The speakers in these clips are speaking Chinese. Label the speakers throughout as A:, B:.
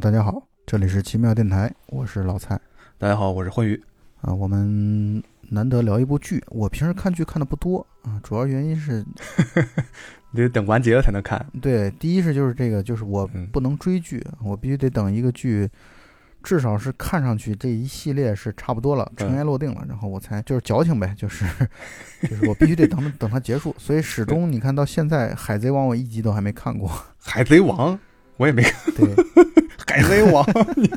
A: 大家好，这里是奇妙电台，我是老蔡
B: 大家好，我是欢愉。
A: 啊。我们难得聊一部剧，我平时看剧看的不多啊，主要原因是
B: 你得等完结了才能看。
A: 对，第一是就是这个，就是我
B: 嗯
A: 不能追剧，我必须得等一个剧，至少是看上去这一系列是差不多了，尘埃落定了，然后我才就是矫情呗，就是就是我必须得等 等它结束，所以始终你看到现在《海贼王》我一集都还没看过，
B: 海贼王我也没看。
A: 对，
B: 海贼王，你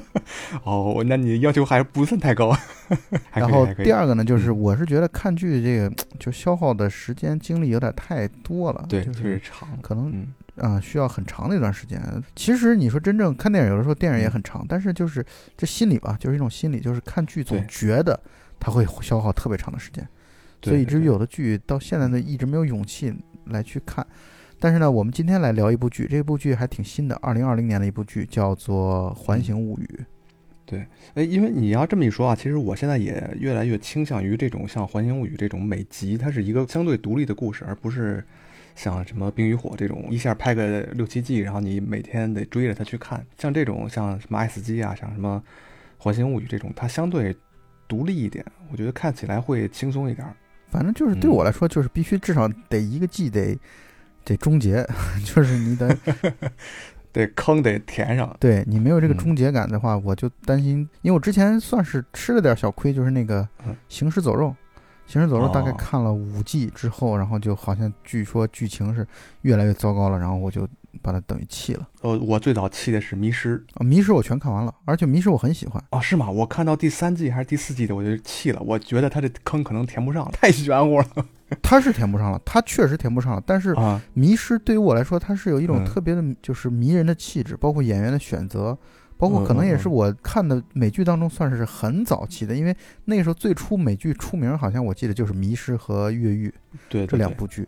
B: 哦，那你要求还不算太高。
A: 然后第二个呢，就是
B: 嗯
A: 我是觉得看剧这个就消耗的时间精力有点太多了，就是
B: 长。
A: 可能
B: 嗯，
A: 啊、需要很长的一段时间。其实你说真正看电影，有的时候电影也很长，但是就是这心理吧，就是一种心理，就是看剧总觉得它会消耗特别长的时间，所以以至于有的剧到现在呢一直没有勇气来去看。但是呢，我们今天来聊一部剧，这部剧还挺新的，二零二零年的一部剧，叫做《环形物语》。
B: 对哎，因为你要这么一说啊，其实我现在也越来越倾向于这种像《环形物语》这种每集它是一个相对独立的故事，而不是像什么《冰与火》这种一下拍个六七季，然后你每天得追着它去看。像这种像什么《爱死机》啊，像什么《环形物语》这种，它相对独立一点，我觉得看起来会轻松一点儿。
A: 反正就是对
B: 嗯
A: 我来说，就是必须至少得一个季得得终结，就是你得
B: 得，坑得填上。
A: 对你没有这个
B: 嗯
A: 终结感的话，我就担心，因为我之前算是吃了点小亏，就是那个
B: 嗯《
A: 行尸走肉》，《行尸走肉》大概
B: 哦
A: 看了五季之后，然后就好像据说剧情是越来越糟糕了，然后我就把它等于弃了。
B: 呃，我最早弃的是《迷失》
A: 啊，《迷失》我全看完了，而且《迷失》我很喜欢。
B: 哦，是吗？我看到第三季还是第四季的，我就弃了。我觉得他这坑可能填不上了，太玄乎了
A: 它是填不上了，他确实填不上了，但是《
B: 啊！
A: 迷失》对于我来说，他是有一种
B: 嗯
A: 特别的，就是迷人的气质，包括演员的选择。包括可能也是我看的美剧当中算是很早期的，因为那个时候最初美剧出名，好像我记得就是《迷失》和《越狱》。
B: 对，
A: 这两部剧，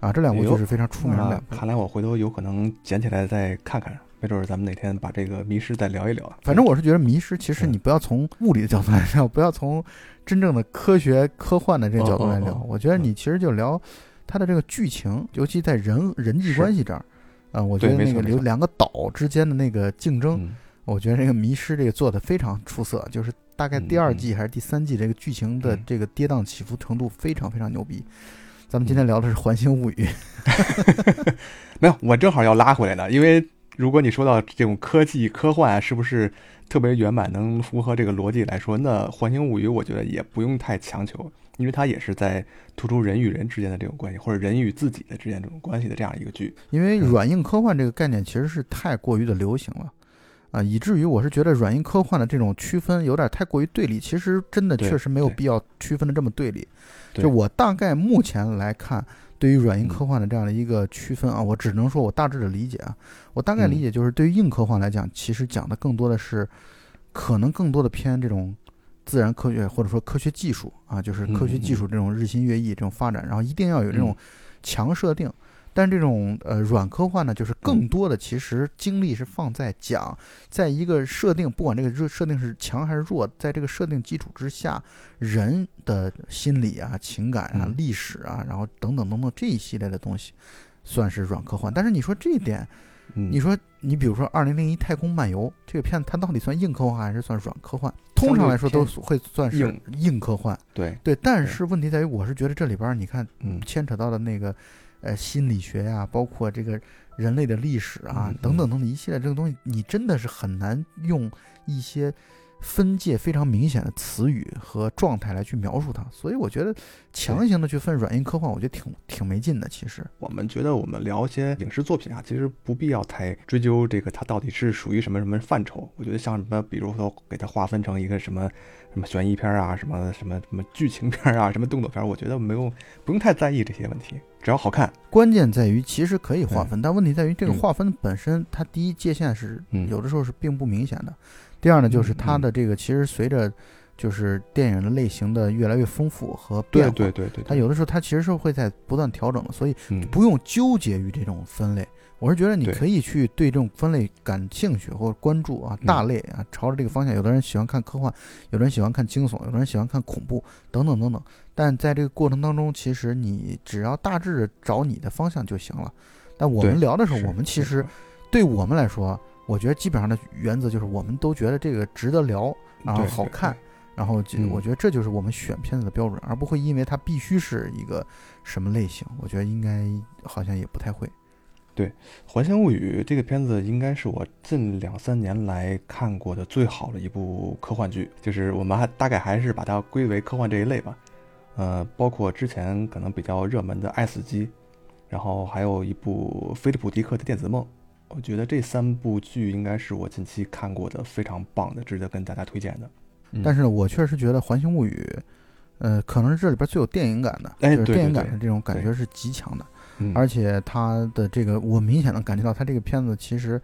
A: 啊，这两部剧是非常出名的。
B: 看来我回头有可能捡起来再看看，没准儿咱们哪天把这个迷失再聊一聊。
A: 反正我是觉得《迷失》，其实
B: 嗯
A: 你不要从物理的角度来聊，不要从真正的科学科幻的这个角度来聊
B: 哦哦哦。
A: 我觉得你其实就聊它的这个剧情，尤其在人人际关系这儿。啊，我觉得那个有
B: 没错没错
A: 两个岛之间的那个竞争，
B: 嗯，
A: 我觉得这个《迷失》这个做的非常出色，就是大概第二季还是第三季，这个剧情的
B: 嗯
A: 这个跌宕起伏程度非常非常牛逼。咱们今天聊的是《环形物语》
B: 没有，我正好要拉回来呢，因为如果你说到这种科技科幻啊是不是特别圆满，能符合这个逻辑来说，那《环形物语》我觉得也不用太强求，因为它也是在突出人与人之间的这种关系，或者人与自己的之间这种关系的这样一个剧。
A: 因为
B: 嗯
A: 软硬科幻这个概念其实是太过于的流行了，啊，以至于我是觉得软硬科幻的这种区分有点太过于对立。其实真的确实没有必要区分的这么对立。
B: 对
A: 就我大概目前来看，对于软硬
B: 嗯
A: 科幻的这样的一个区分啊，我只能说我大致的理解啊，我大概理
B: 嗯
A: 解就是对于硬科幻来讲，其实讲的更多的是，可能更多的偏这种。自然科学或者说科学技术啊，就是科学技术这种日新月异这种发展，然后一定要有这种
B: 嗯
A: 强设定。但这种呃软科幻呢，就是更多的其实精力是放在讲，在一个设定，不管这个设设定是强还是弱，在这个设定基础之下，人的心理啊、情感啊、
B: 嗯
A: 历史啊，然后等等等等这一系列的东西，算是软科幻。但是你说这一点，
B: 嗯，
A: 你说你比如说《二零零一太空漫游》这个片子，它到底算硬科幻还是算软科幻？通常来说都会算是
B: 硬
A: 硬科幻。
B: 对，
A: 对，但是问题在于，我是觉得这里边儿你看
B: 嗯
A: 牵扯到的那个呃心理学呀、包括这个人类的历史啊
B: 嗯
A: 等等等等一系列这个东西，你真的是很难用一些分界非常明显的词语和状态来去描述它。所以我觉得强行的去分软硬科幻，我觉得挺挺没劲的。其实，
B: 我们觉得我们聊一些影视作品啊，其实不必要太追究这个它到底是属于什么什么范畴。我觉得像什么，比如说给它划分成一个什么什么悬疑片啊，什么什么什么剧情片啊，什么动作片，我觉得没有不用太在意这些问题，只要好看。
A: 关键在于其实可以划分，但问题在于这个
B: 嗯
A: 划分本身，它第一界限是
B: 嗯
A: 有的时候是并不明显的。第二呢，就是
B: 嗯
A: 它的这个其实随着就是电影的类型的越来越丰富和变化，
B: 对对对对，
A: 它有的时候它其实是会在不断调整的，所以
B: 嗯
A: 不用纠结于这种分类。我是觉得你可以去对这种分类感兴趣或者关注啊，
B: 嗯
A: 大类啊，朝着这个方向。有的人喜欢看科幻，有的人喜欢看惊悚，有的人喜欢看恐怖，等等等等。但在这个过程当中，其实你只要大致找你的方向就行了。但我们聊的时候，我们其实对我们来说，我觉得基本上的原则就是，我们都觉得这个值得聊，然后好看，然后我觉得这就是我们选片子的标准，而不会因为它必须是一个什么类型。我觉得应该好像也不太会。
B: 《还乡物语》这个片子应该是我近两三年来看过的最好的一部科幻剧，就是我们还大概还是把它归为科幻这一类吧。呃，包括之前可能比较热门的《爱死机》，然后还有一部菲利普迪克的《电子梦》，我觉得这三部剧应该是我近期看过的非常棒的，值得跟大家推荐的。嗯
A: 但是呢，我确实觉得《环形物语》，呃，可能是这里边最有电影感的，
B: 哎对
A: 就是电影
B: 对对
A: 感的这种感觉是极强的。
B: 嗯。
A: 而且他的这个，我明显能感觉到他这个片子其实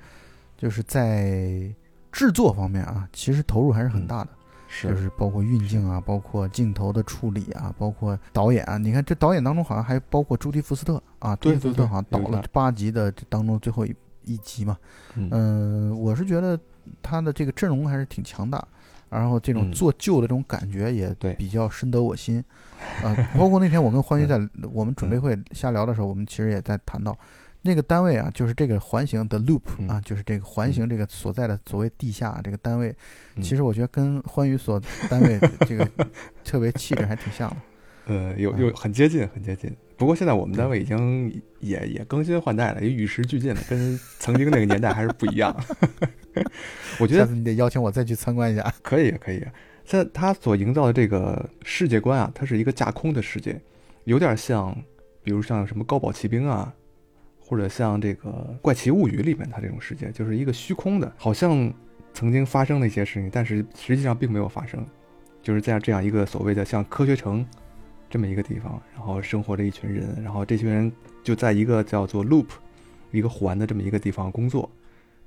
A: 就是在制作方面啊，其实投入还是很大的，
B: 是。
A: 就是包括运镜啊，包括镜头的处理啊，包括导演啊。你看这导演当中好像还包括朱迪福斯特啊，朱迪福斯特好像导了八集的这当中最后一一集嘛。
B: 嗯。
A: 嗯、我是觉得他的这个阵容还是挺强大，然后这种
B: 嗯。
A: 做旧的这种感觉也比较深得我心。啊、包括那天我跟欢愉在我们
B: 嗯
A: 准备会瞎聊的时候，我们其实也在谈到。那个单位啊，就是这个环形的 loop
B: 嗯。
A: 啊，就是这个环形这个所在的所谓地下这个单位，
B: 嗯。
A: 其实我觉得跟欢愉所单位这个 特别气质还挺像的。
B: 呃，有
A: 嗯
B: 有很接近，很接近。不过现在我们单位已经也也更新换代了，也与时俱进了，跟曾经那个年代还是不一样。我觉得
A: 下次你得邀请我再去参观一下。
B: 可以，可以。在他所营造的这个世界观啊，它是一个架空的世界，有点像，比如像什么高保骑兵啊，或者像这个《怪奇物语》里面它这种世界，就是一个虚空的，好像曾经发生了一些事情，但是实际上并没有发生。就是在这样一个所谓的像科学城这么一个地方，然后生活着一群人，然后这群人就在一个叫做 loop 一个环的这么一个地方工作，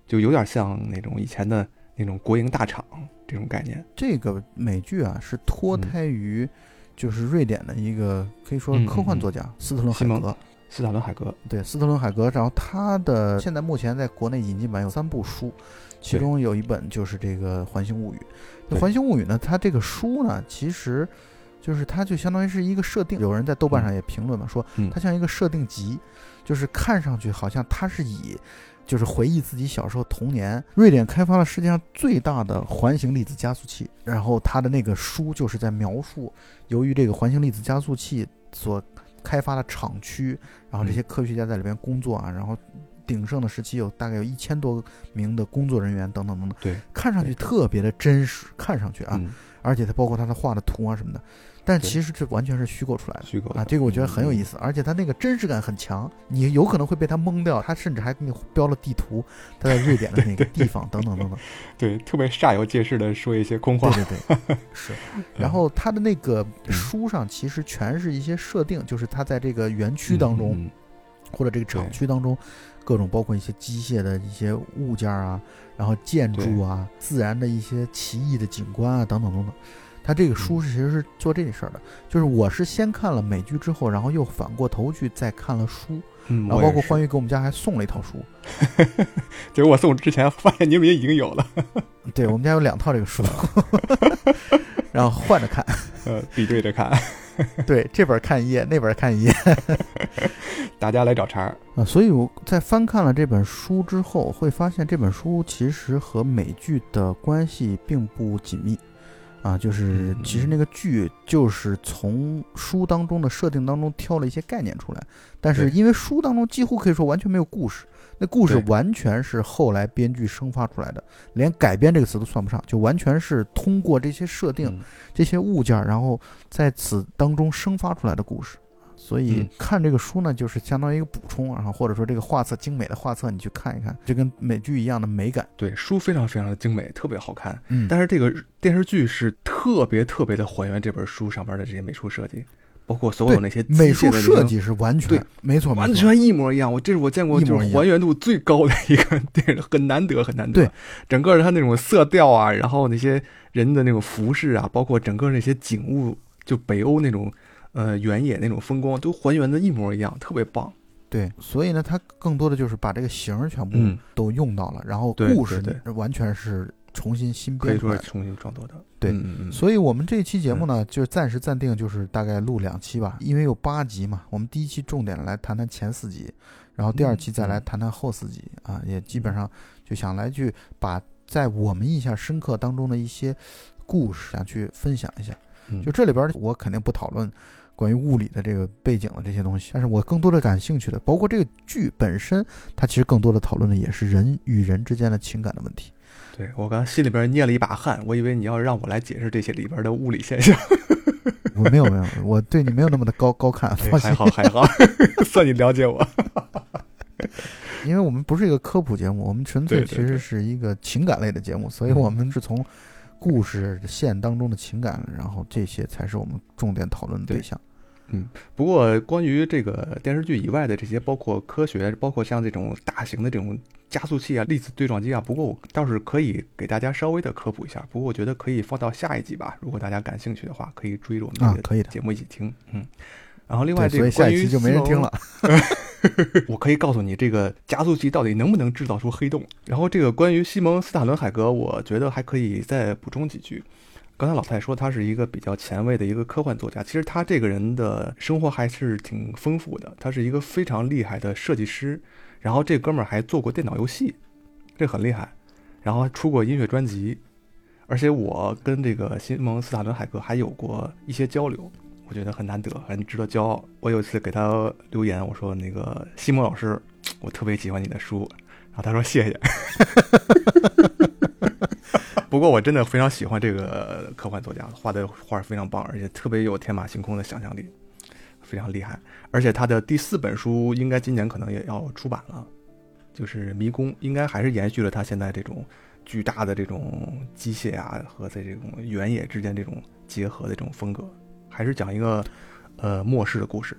B: 就有点像那种以前的那种国营大厂这种概念。
A: 这个美剧啊是脱
B: 嗯
A: 胎于就是瑞典的一个可以说
B: 嗯
A: 科幻
B: 嗯
A: 作家斯特伦海格。
B: 斯塔伦海格，
A: 对，斯特伦海格，然后他的现在目前在国内引进版有三部书，其中有一本就是这个《环形物语》。那《环形物语》呢，它这个书呢，其实就是它就相当于是一个设定。有人在豆瓣上也评论嘛，说
B: 嗯
A: 它像一个设定集，就是看上去好像它是以就是回忆自己小时候童年。瑞典开发了世界上最大的环形粒子加速器，然后它的那个书就是在描述由于这个环形粒子加速器所开发的厂区，然后这些科学家在里边工作啊，然后鼎盛的时期有大概有一千多名的工作人员等等等等，
B: 对，
A: 看上去特别的真实，看上去啊，
B: 嗯，
A: 而且它包括它的画的图啊什么的，但其实这完全是虚构出来的。
B: 虚构
A: 啊，这个我觉得很有意
B: 思。
A: 思，而且它那个真实感很强，你有可能会被它蒙掉。它甚至还给你标了地图，它在瑞典的哪个地方等等等等。
B: 对，特别煞有介事的说一些空话
A: 对。对对，是。然后它的那个书上其实全是一些设定，就是它在这个园区当中、
B: 嗯，
A: 或者这个厂区当中，各种包括一些机械的一些物件啊，然后建筑啊，自然的一些奇异的景观啊等等等等。他这个书是其实是做这事儿的，就是我是先看了美剧之后，然后又反过头去再看了书，
B: 嗯，
A: 然后包括
B: 欢
A: 欢愉给我们家还送了一套书，
B: 结果我送之前发现你们也已经有了，
A: 对我们家有两套这个书，然后换着看，
B: 呃，比对着看，
A: 对这本看一页，那本看一页
B: 大家来找茬儿。
A: 啊，所以我在翻看了这本书之后，会发现这本书其实和美剧的关系并不紧密。啊，就是
B: 嗯
A: 其实那个剧就是从书当中的设定当中挑了一些概念出来，但是因为书当中几乎可以说完全没有故事，那故事完全是后来编剧生发出来的，连改编这个词都算不上，就完全是通过这些设定、
B: 嗯
A: 这些物件，然后在此当中生发出来的故事。所以
B: 嗯
A: 看这个书呢，就是相当于一个补充，然后或者说这个画册精美的画册，你去看一看，就跟美剧一样的美感。
B: 对，书非常非常的精美，特别好看。
A: 嗯
B: 但是这个电视剧是特别特别的还原这本书上边的这些美术设计，包括所有那些
A: 美术设计是完全
B: 对
A: 没错，
B: 完全一模一样。我这是我见过就是还原度最高的一个 电影，很难得，很难得。
A: 对，
B: 整个它那种色调啊，然后那些人的那种服饰啊，包括整个那些景物，就北欧那种呃原野那种风光，都还原的一模一样，特别棒。
A: 对，所以呢，它更多的就是把这个形儿全部
B: 嗯
A: 都用到了，然后故事
B: 对
A: 完全是重新新
B: 可以
A: 编出来的。
B: 说是重新创作的。
A: 对
B: 嗯嗯嗯，
A: 所以我们这一期节目呢，就暂时暂定，就是大概录两期吧，因为有八集嘛。我们第一期重点来谈谈前四集，然后第二期再来谈谈后四集啊，也基本上就想来去把在我们印象深刻当中的一些故事想去分享一下。
B: 嗯
A: 就这里边儿我肯定不讨论关于物理的这个背景的这些东西，但是我更多的感兴趣的，包括这个剧本身，它其实更多的讨论的也是人与人之间的情感的问题。
B: 对我刚心里边捏了一把汗，我以为你要让我来解释这些里边的物理现象。
A: 我没有没有，我对你没有那么的高高看，放心
B: 还，好还好，算你了解我。
A: 因为我们不是一个科普节目，我们纯粹其实是一个情感类的节目，所以
B: 嗯
A: 我们是从故事线当中的情感，然后这些才是我们重点讨论的对
B: 对
A: 象。
B: 不过关于这个电视剧以外的这些，包括科学，包括像这种大型的这种加速器啊、粒子对撞机啊，不过我倒是可以给大家稍微的科普一下。不过我觉得可以放到下一集吧，如果大家感兴趣的话，可以追着我们
A: 的
B: 个节目一起听。嗯。然后另外这个关于
A: 就没人听了。
B: 我可以告诉你，这个加速器到底能不能制造出黑洞。然后这个关于西蒙斯塔伦海格，我觉得还可以再补充几句。刚才老太说他是一个比较前卫的一个科幻作家，其实他这个人的生活还是挺丰富的。他是一个非常厉害的设计师，然后这哥们儿还做过电脑游戏，这很厉害。然后还出过音乐专辑，而且我跟这个西蒙斯塔伦海格还有过一些交流。我觉得很难得，很值得骄傲。我有一次给他留言，我说那个西蒙老师，我特别喜欢你的书，然后他说谢谢。不过我真的非常喜欢这个科幻作家，画的画非常棒，而且特别有天马行空的想象力，非常厉害。而且他的第四本书应该今年可能也要出版了，就是《迷宫》，应该还是延续了他现在这种巨大的这种机械啊和在这种原野之间这种结合的这种风格。还是讲一个呃末世的故事，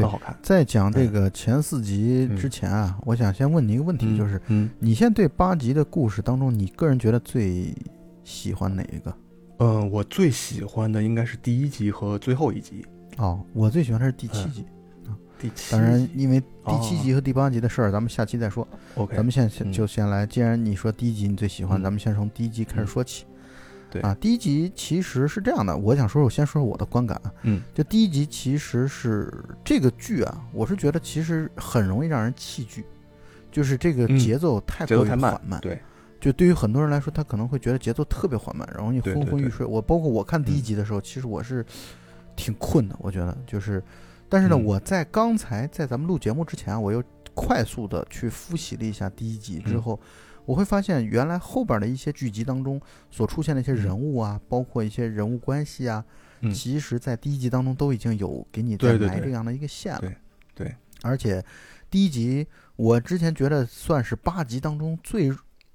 A: 对
B: 很好看。
A: 在讲这个前四集之前啊，我想先问你一个问题，就是
B: 嗯
A: 你现在对八集的故事当中，你个人觉得最喜欢哪一个？
B: 嗯、呃我最喜欢的应该是第一集和最后一集。
A: 哦，我最喜欢的是第七集。
B: 第七集，
A: 当然，因为第七
B: 哦
A: 集和第八集的事儿，咱们下期再说。
B: OK，
A: 咱们现在
B: 嗯
A: 就先来，既然你说第一集你最喜欢，
B: 嗯
A: 咱们先从第一集开始说起。
B: 对。
A: 啊，第一集其实是这样的，我想说，我先说说我的观感啊。
B: 嗯，
A: 就第一集其实是这个剧啊，我是觉得其实很容易让人弃剧，就是这个
B: 嗯
A: 节奏太过于缓慢。
B: 对，
A: 就对于很多人来说，他可能会觉得节奏特别缓慢，容易
B: 对对对
A: 昏昏欲睡。我包括我看第一
B: 嗯
A: 集的时候，其实我是挺困的，我觉得就是，但是呢，
B: 嗯。
A: 我在刚才在咱们录节目之前，我又快速的去复习了一下第一集之
B: 嗯。
A: 后，我会发现原来后边的一些剧集当中所出现的一些人物啊，包括一些人物关系啊，
B: 嗯。
A: 其实在第一集当中都已经有给你在
B: 对对对。
A: 埋这样的一个线了。
B: 对对。
A: 而且第一集我之前觉得算是八集当中最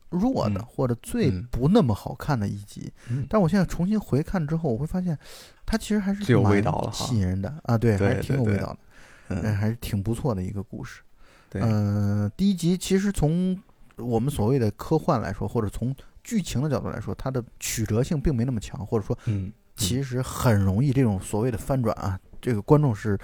A: 弱的，
B: 嗯。
A: 或者最
B: 嗯
A: 不那么好看的一集。
B: 嗯。
A: 但我现在重新回看之后，我会发现它其实还是
B: 是有味
A: 蛮
B: 道了哈。
A: 吸引人的。啊，对，还是挺有味道的，嗯，
B: 嗯，
A: 还是挺不错的一个故事。
B: 对，
A: 嗯，第一集其实从我们所谓的科幻来说，或者从剧情的角度来说，它的曲折性并没那么强，或者说
B: 嗯，
A: 其实很容易这种所谓的翻转啊，这个观众是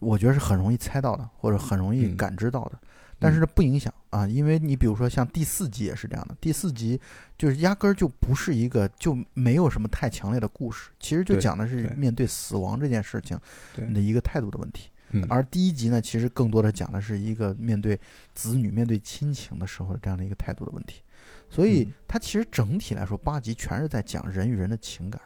A: 我觉得是很容易猜到的，或者很容易
B: 嗯
A: 感知到的。但是呢，不影响啊，因为你比如说像第四集也是这样的，第四集就是压根儿就不是一个就没有什么太强烈的故事，其实就讲的是面对死亡这件事情你的一个态度的问题。
B: 嗯
A: 而第一集呢，其实更多的讲的是一个面对子女、面对亲情的时候这样的一个态度的问题。所以
B: 嗯
A: 它其实整体来说，八集全是在讲人与人的情感。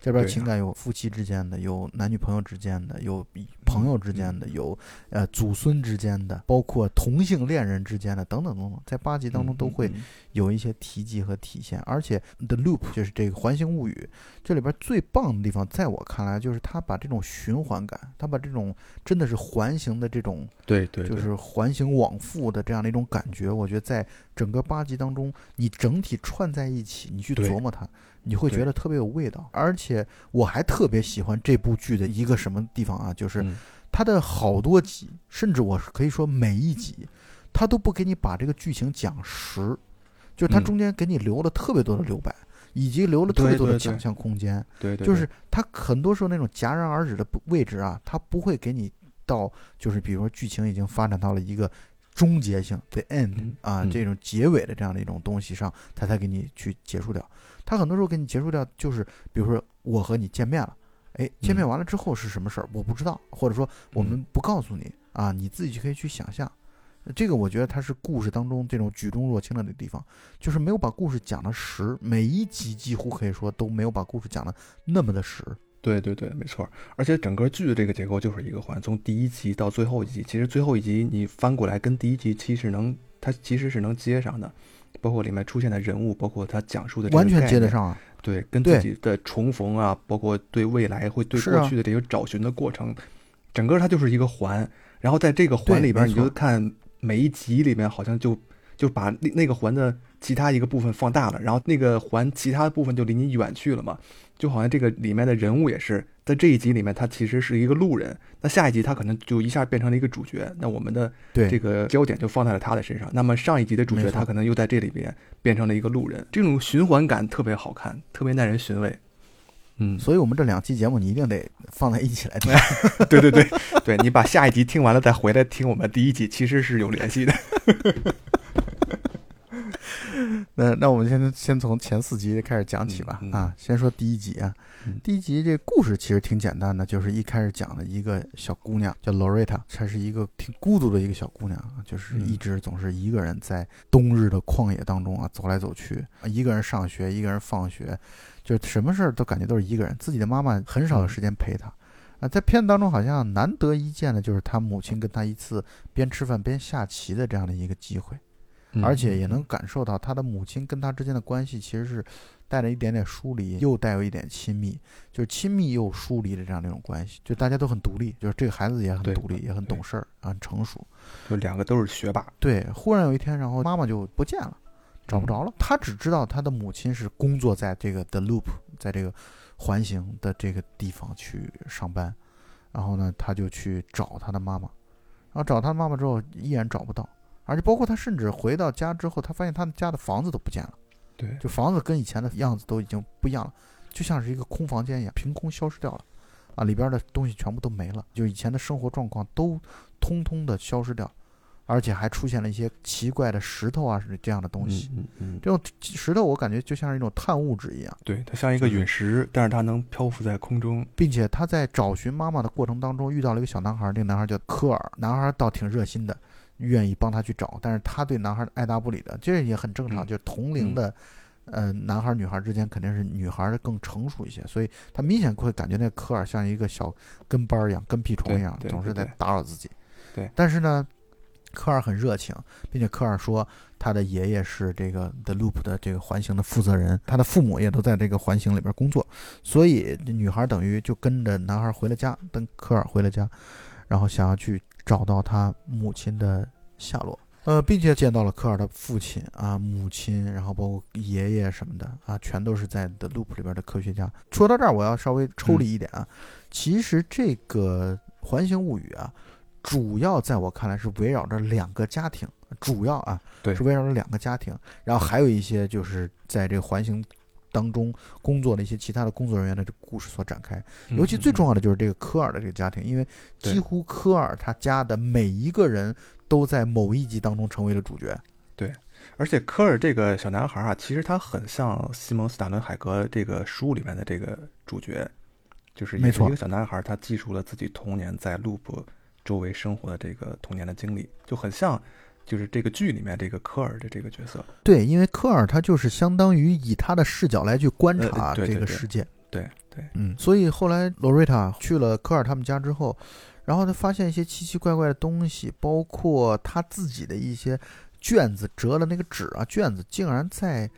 A: 这边情感有夫妻之间的，有男女朋友之间的，有朋友之间的，
B: 嗯
A: 有呃祖孙之间的，包括同性恋人之间的，等等等等，在八集当中都会
B: 嗯。
A: 有一些提及和体现。而且《The Loop》就是这个环形物语，这里边最棒的地方，在我看来就是他把这种循环感，他把这种真的是环形的这种
B: 对对，对。
A: 就是环形往复的这样的一种感觉，我觉得在整个八集当中，你整体串在一起，你去琢磨它，你会觉得特别有味道。而且我还特别喜欢这部剧的一个什么地方啊，就是
B: 嗯
A: 它的好多集，甚至我可以说每一集，它都不给你把这个剧情讲实，就是它
B: 嗯
A: 中间给你留了特别多的留白，以及留了特别多的想象空间。
B: 对对，
A: 就是它很多时候那种戛然而止的不位置啊，它不会给你到，就是比如说剧情已经发展到了一个终结性 the end
B: 嗯
A: 啊、
B: 嗯
A: 这种结尾的这样的一种东西上，它才给你去结束掉。它很多时候给你结束掉，就是比如说我和你见面了，哎，见面
B: 嗯
A: 完了之后是什么事儿，我不知道，或者说我们不告诉你啊，你自己就可以去想象。这个我觉得它是故事当中这种举重若轻的那地方，就是没有把故事讲的实，每一集几乎可以说都没有把故事讲的那么的实。
B: 对对对，没错。而且整个剧的这个结构就是一个环，从第一集到最后一集，其实最后一集你翻过来跟第一集其实能，它其实是能接上的，包括里面出现的人物，包括他讲述的
A: 完全接得上啊。
B: 对，跟自己的重逢啊，包括对未来会对过去的这个找寻的过程，整个它就是一个环。然后在这个环里边，你就看每一集里面好像就就把那那个环的其他一个部分放大了，然后那个环其他的部分就离你远去了嘛。就好像这个里面的人物也是在这一集里面，他其实是一个路人。那下一集他可能就一下变成了一个主角。那我们的这个焦点就放在了他的身上。那么上一集的主角他可能又在这里边变成了一个路人。这种循环感特别好看，特别耐人寻味。嗯，
A: 所以我们这两期节目你一定得放在一起来听。
B: 对对对，对你把下一集听完了再回来听我们第一集，其实是有联系的。
A: 那那我们先先从前四集开始讲起吧。啊，先说第一集啊。第一集这故事其实挺简单的，就是一开始讲的一个小姑娘叫 Loretta，她是一个挺孤独的一个小姑娘，就是一直总是一个人在冬日的旷野当中啊走来走去，一个人上学，一个人放学，就什么事儿都感觉都是一个人，自己的妈妈很少有时间陪她。啊，在片子当中好像难得一见的就是她母亲跟她一次边吃饭边下棋的这样的一个机会。而且也能感受到他的母亲跟他之间的关系其实是带着一点点疏离，又带有一点亲密，就是亲密又疏离的这样的一种关系。就大家都很独立，就是这个孩子也很独立，也很懂事儿，很成熟。
B: 就两个都是学霸。
A: 对，忽然有一天，然后妈妈就不见了，找不着了。他只知道他的母亲是工作在这个 The Loop，在这个环形的这个地方去上班。然后呢，他就去找他的妈妈，然后找他妈妈之后依然找不到。而且包括他，甚至回到家之后，他发现他们家的房子都不见了。
B: 对，
A: 就房子跟以前的样子都已经不一样了，就像是一个空房间一样，凭空消失掉了。啊，里边的东西全部都没了，就以前的生活状况都通通的消失掉，而且还出现了一些奇怪的石头啊，是这样的东西。
B: 嗯嗯，
A: 这种石头我感觉就像是一种碳物质一样。
B: 对，它像一个陨石，但是它能漂浮在空中，
A: 并且他在找寻妈妈的过程当中遇到了一个小男孩，这个男孩叫科尔，男孩倒挺热心的。愿意帮他去找，但是他对男孩爱答不理的，这也很正常。就是同龄的，呃，男孩女孩之间肯定是女孩更成熟一些，所以他明显会感觉那科尔像一个小跟班一样，跟屁虫一样，总是在打扰自己。
B: 对，
A: 但是呢，科尔很热情，并且科尔说他的爷爷是这个 The Loop 的这个环形的负责人，他的父母也都在这个环形里边工作，所以女孩等于就跟着男孩回了家，跟科尔回了家，然后想要去。找到他母亲的下落，呃，并且见到了科尔的父亲啊、母亲，然后包括爷爷什么的啊，全都是在 The Loop 里边的科学家。说到这儿，我要稍微抽离一点啊，其实这个环形物语啊，主要在我看来是围绕着两个家庭，主要啊，
B: 对，
A: 是围绕着两个家庭，然后还有一些就是在这个环形。当中工作的一些其他的工作人员的这故事所展开，尤其最重要的就是这个科尔的这个家庭，因为几乎科尔他家的每一个人都在某一集当中成为了主角。
B: 对，而且科尔这个小男孩啊，其实他很像西蒙斯塔伦海格这个书里面的这个主角，就是也是一个小男孩，他记述了自己童年在路普周围生活的这个童年的经历，就很像。就是这个剧里面这个科尔的这个角色，
A: 对，因为科尔他就是相当于以他的视角来去观察这个世界，
B: 对对，
A: 嗯，所以后来罗瑞塔去了科尔他们家之后，然后他发现一些奇奇怪怪的东西，包括他自己的一些卷子折的那个纸啊，卷子竟然在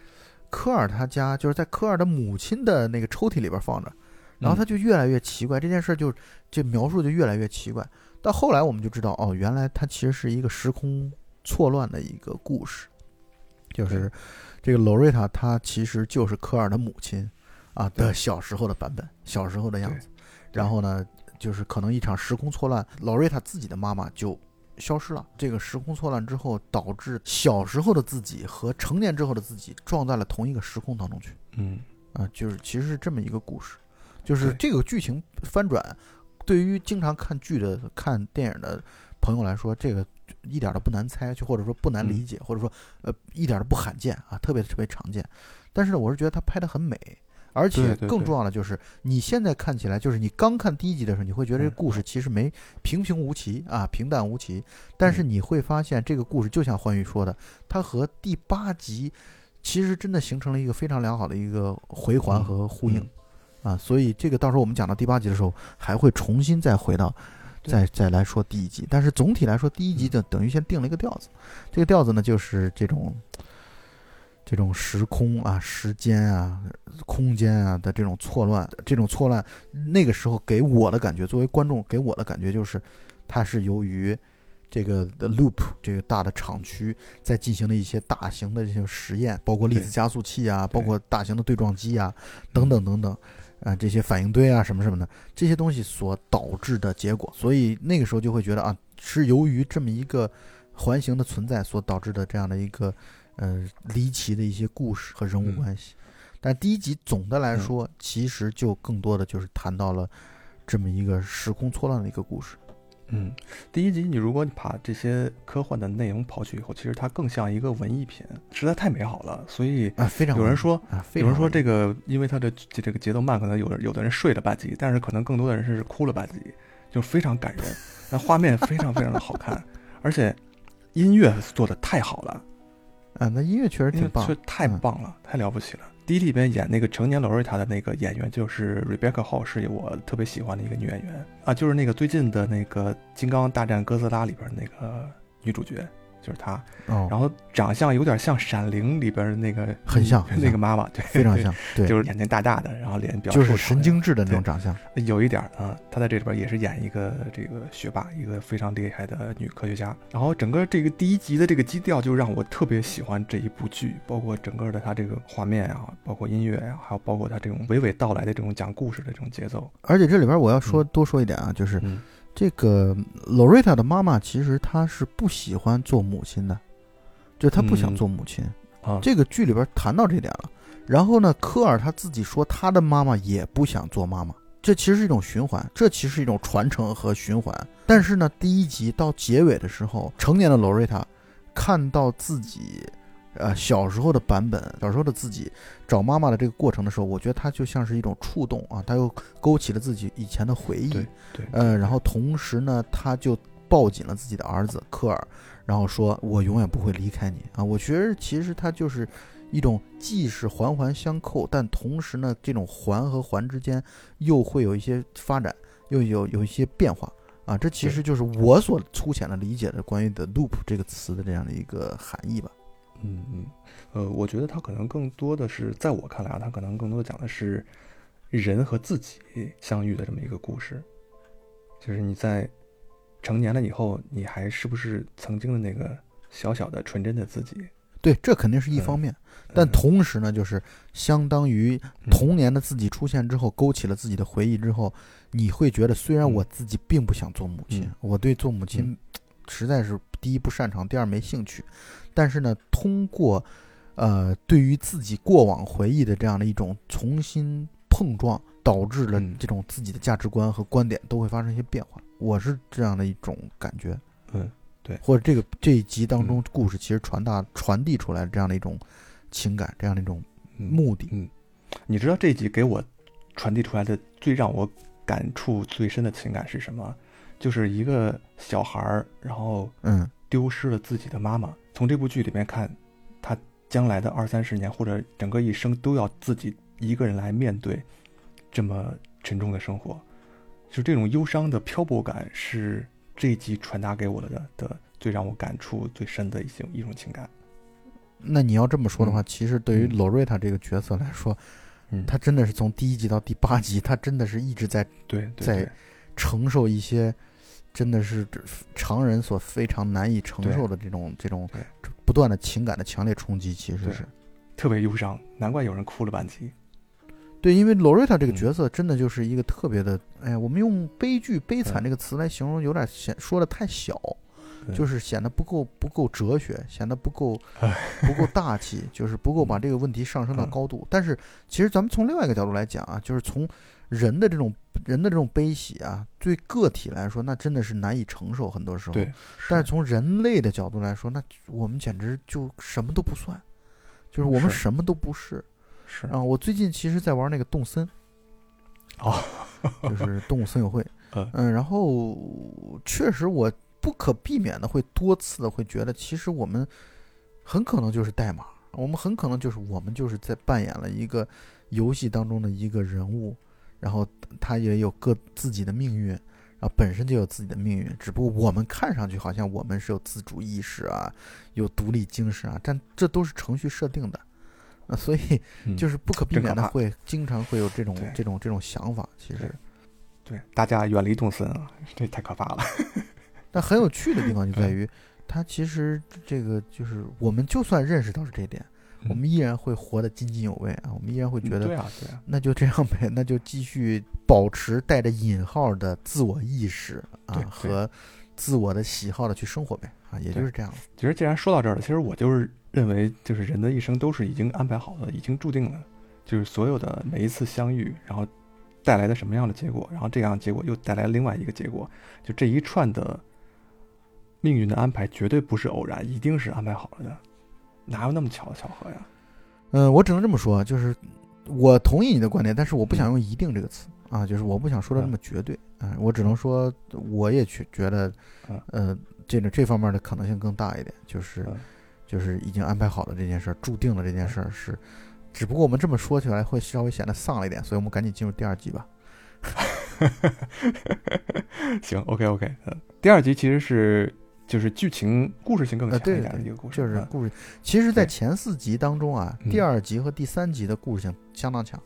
A: 科尔他家，就是在科尔的母亲的那个抽屉里边放着，然后他就越来越奇怪，这件事就这描述就越来越奇怪，到后来我们就知道，哦，原来他其实是一个时空。错乱的一个故事，就是这个罗瑞塔，她其实就是科尔的母亲啊的小时候的版本，小时候的样子。然后呢，就是可能一场时空错乱，罗瑞塔自己的妈妈就消失了。这个时空错乱之后，导致小时候的自己和成年之后的自己撞在了同一个时空当中去。
B: 嗯，
A: 啊，就是其实是这么一个故事，就是这个剧情翻转，对于经常看剧的、看电影的朋友来说，这个。一点都不难猜，就或者说不难理解，或者说呃一点都不罕见啊，特别特别常见。但是呢，我是觉得它拍得很美而且更重要的就是，你现在看起来，就是你刚看第一集的时候，你会觉得这个
B: 嗯
A: 故事其实没平平无奇啊，平淡无奇。但是
B: 嗯
A: 你会发现，这个故事就像欢愉说的，它和第八集其实真的形成了一个非常良好的一个回环
B: 嗯
A: 和呼应
B: 嗯
A: 啊。所以这个到时候我们讲到第八集的时候，还会重新再回到。
B: 对。
A: 再再来说第一集，但是总体来说，第一集就等于先定了一个调子，这个调子呢就是这种这种时空啊、时间啊、空间啊的这种错乱，这种错乱，那个时候给我的感觉，作为观众给我的感觉就是，它是由于这个的 loop 这个大的厂区在进行了一些大型的这些实验，包括粒子加速器啊，包括大型的对撞机啊，等等等等。啊，这些反应堆啊，什么什么的，这些东西所导致的结果，所以那个时候就会觉得啊，是由于这么一个环形的存在所导致的这样的一个呃离奇的一些故事和人物
B: 嗯
A: 关系。但第一集总的来说，其实就更多的就是谈到了这么一个时空错乱的一个故事。
B: 嗯，第一集你如果你把这些科幻的内容刨去以后，其实它更像一个文艺品，实在太美好了。所以
A: 啊，非常
B: 有人说，有人说这个，因为它的这这个节奏慢，可能有的有的人睡了半集，但是可能更多的人是哭了半集，就非常感人。那画面非常非常的好看，而且音乐做的太好了，
A: 啊，那音乐确实挺棒
B: 确，太
A: 嗯
B: 棒了，太了不起了。第一里边演那个成年罗瑞塔的那个演员就是 Rebecca Hall，是我特别喜欢的一个女演员。啊，就是那个最近的那个《金刚大战哥斯拉》里边那个女主角，就是她。
A: 哦，
B: 然后长相有点像《闪灵》里边的那个
A: 很像
B: 那个妈妈，对，
A: 非常像，对，
B: 就是眼睛大大的，然后脸比较
A: 就是神经质的那种长相。
B: 有一点儿啊，她在这里边也是演一个这个学霸，一个非常厉害的女科学家。然后整个这个第一集的这个基调就让我特别喜欢这一部剧，包括整个的它这个画面啊，包括音乐啊，还有包括它这种娓娓道来的这种讲故事的这种节奏。
A: 而且这里边我要说
B: 嗯
A: 多说一点啊，就是
B: 嗯
A: 这个 Loretta 的妈妈其实她是不喜欢做母亲的，就她不想
B: 嗯
A: 做母亲。
B: 啊，
A: 这个剧里边谈到这点了。然后呢，科尔他自己说他的妈妈也不想做妈妈，这其实是一种循环，这其实是一种传承和循环。但是呢，第一集到结尾的时候，成年的罗瑞塔看到自己，呃，小时候的版本，小时候的自己找妈妈的这个过程的时候，我觉得它就像是一种触动啊，它又勾起了自己以前的回忆。
B: 对对，
A: 呃，然后同时呢，他就抱紧了自己的儿子科尔，然后说：“我永远不会离开你啊！”我觉得其实它就是一种既是环环相扣，但同时呢，这种环和环之间又会有一些发展，又有有一些变化啊。这其实就是我所粗浅的理解的关于的 loop 这个词的这样的一个含义吧。
B: 嗯嗯，呃，我觉得他可能更多的是，在我看来啊，他可能更多的讲的是人和自己相遇的这么一个故事，就是你在成年了以后，你还是不是曾经的那个小小的纯真的自己？
A: 对，这肯定是一方面，但
B: 嗯。
A: 同时呢，就是相当于童年的自己出现之后，勾起了自己的回忆之后，你会觉得，虽然
B: 嗯。
A: 我自己并不想做母亲，
B: 嗯。
A: 我对做母亲实在是第一不擅长，第二没兴趣，但是呢，通过呃对于自己过往回忆的这样的一种重新碰撞，导致了
B: 嗯
A: 这种自己的价值观和观点都会发生一些变化。我是这样的一种感觉。
B: 嗯，对
A: 或者这个这一集当中，故事其实传达传递出来这样的一种情感，这样的一种
B: 嗯
A: 目的。
B: 嗯，你知道这一集给我传递出来的最让我感触最深的情感是什么？就是一个小孩儿，然后
A: 嗯。
B: 丢失了自己的妈妈。从这部剧里面看，他将来的二三十年或者整个一生都要自己一个人来面对这么沉重的生活，就这种忧伤的漂泊感是这一集传达给我的的最让我感触最深的一种一种情感。
A: 那你要这么说的话，
B: 嗯
A: 其实对于
B: 嗯。
A: 罗瑞塔这个角色来说，
B: 嗯，
A: 他真的是从第一集到第八集，他真的是一直在
B: 对对
A: 在承受一些真的是常人所非常难以承受的这种这种不断的情感的强烈冲击。其实是
B: 特别忧伤，难怪有人哭了半集。
A: 对，因为罗瑞塔这个
B: 嗯
A: 角色真的就是一个特别的，哎呀，我们用悲剧、悲惨
B: 嗯
A: 这个词来形容，有点显说的太小。
B: 嗯
A: 就是显得不够不够哲学，显得不够
B: 哎
A: 不够大气，就是不够把这个问题上升到
B: 嗯
A: 高度。但是其实咱们从另外一个角度来讲啊，就是从人的这种人的这种悲喜啊，对个体来说，那真的是难以承受，很多时候。
B: 对，
A: 但是从人类的角度来说，那我们简直就什么都不算，就是我们什么都不是。
B: 是
A: 啊，我最近其实在玩那个动森，
B: 哦，
A: 就是动物森友会，
B: 嗯
A: 嗯，然后确实我不可避免的会多次的会觉得，其实我们很可能就是代码，我们很可能就是我们就是在扮演了一个游戏当中的一个人物，然后他也有各自己的命运。然后本身就有自己的命运，只不过我们看上去好像我们是有自主意识啊，有独立精神啊，但这都是程序设定的，啊，所以
B: 嗯
A: 就是不可避免的会经常会有这种
B: 对
A: 这种这种想法。其实，
B: 对大家远离动森啊，这太可怕了。
A: 但很有趣的地方就在
B: 嗯
A: 于，它其实这个就是我们就算认识到是这点，我们依然会活得津津有味啊，我们依然会觉得
B: 对啊，对啊，
A: 那就这样呗，那就继续保持带着引号的自我意识啊和自我的喜好的去生活呗啊，也就是这样了。
B: 其实既然说到这儿了，其实我就是认为，就是人的一生都是已经安排好了，已经注定了，就是所有的每一次相遇，然后带来的什么样的结果，然后这样的结果又带来另外一个结果，就这一串的命运的安排绝对不是偶然，一定是安排好了的，哪有那么巧的巧合呀？
A: 嗯，我只能这么说，就是我同意你的观点，但是我不想用“一定”这个词啊，就是我不想说的那么绝对啊，我只能说，我也去觉得
B: 嗯，
A: 呃，这个这方面的可能性更大一点，就是
B: 嗯
A: 就是已经安排好了这件事儿，注定了这件事儿是，只不过我们这么说起来会稍微显得丧了一点，所以我们赶紧进入第二集吧。
B: 行，OK OK，嗯，第二集其实是就是剧情故事性更
A: 呃，对
B: 强一点的
A: 对
B: 一个故事，嗯
A: 就是故事。其实，在前四集当中啊，
B: 嗯
A: 第二集和第三集的故事性相当强。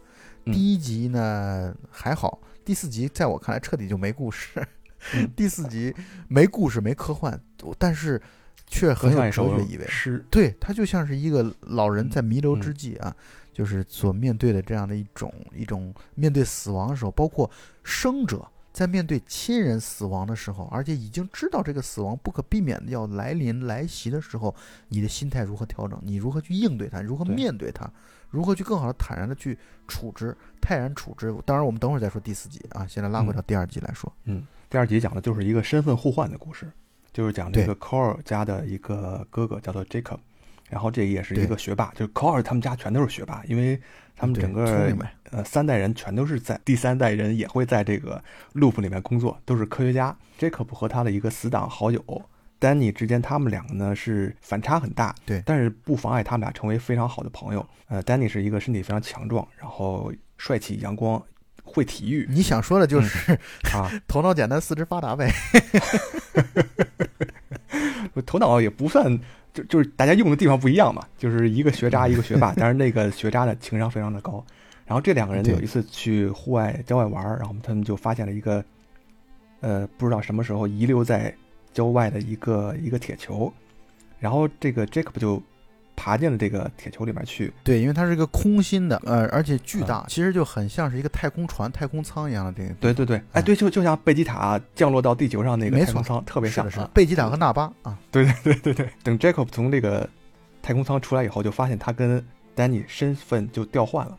B: 嗯
A: 第一集呢还好，第四集在我看来彻底就没故事。
B: 嗯
A: 第四集没故事，没科幻，但是却很有哲学意味。
B: 是，
A: 对，它就像是一个老人在弥留之
B: 嗯
A: 际啊，就是所面对的这样的一种一种面对死亡的时候，包括生者在面对亲人死亡的时候，而且已经知道这个死亡不可避免的要来临来袭的时候，你的心态如何调整，你如何去应对它，如何面对它，如何去更好的坦然的去处之，泰然处之。当然，我们等会儿再说第四集啊，现在拉回到第二集来说。
B: 嗯，第二集讲的就是一个身份互换的故事，就是讲这个 Cole 家的一个哥哥叫做 Jacob，然后这也是一个学霸，就是 Cole 他们家全都是学霸，因为他们整个呃三代人全都是在第三代人也会在这个 loop 里面工作，都是科学家。Jacob 和他的一个死党好友 Danny 之间，他们两个呢是反差很大，
A: 对
B: 但是不妨碍他们俩成为非常好的朋友。呃，Danny 是一个身体非常强壮，然后帅气阳光，会体育
A: 你想说的就是、
B: 啊，
A: 头脑简单，四肢发达呗。
B: 我 头脑也不算，就就是大家用的地方不一样嘛，就是一个学渣，一个学霸，但是那个学渣的情商非常的高。然后这两个人有一次去户外郊外玩儿，然后他们就发现了一个，呃，不知道什么时候遗留在郊外的一个一个铁球，然后这个 Jacob 就爬进了这个铁球里面去，
A: 对，因为它是一个空心的，呃，而且巨大，
B: 啊
A: 其实就很像是一个太空船、太空舱一样的这个。
B: 对对对，哎
A: 哎
B: 对，就就像贝吉塔降落到地球上那个太空舱特别
A: 是的，是
B: 像啊。
A: 的，贝吉塔和纳巴啊，
B: 对对对对对，等 Jacob 从这个太空舱出来以后，就发现他跟 Danny 身份就调换了，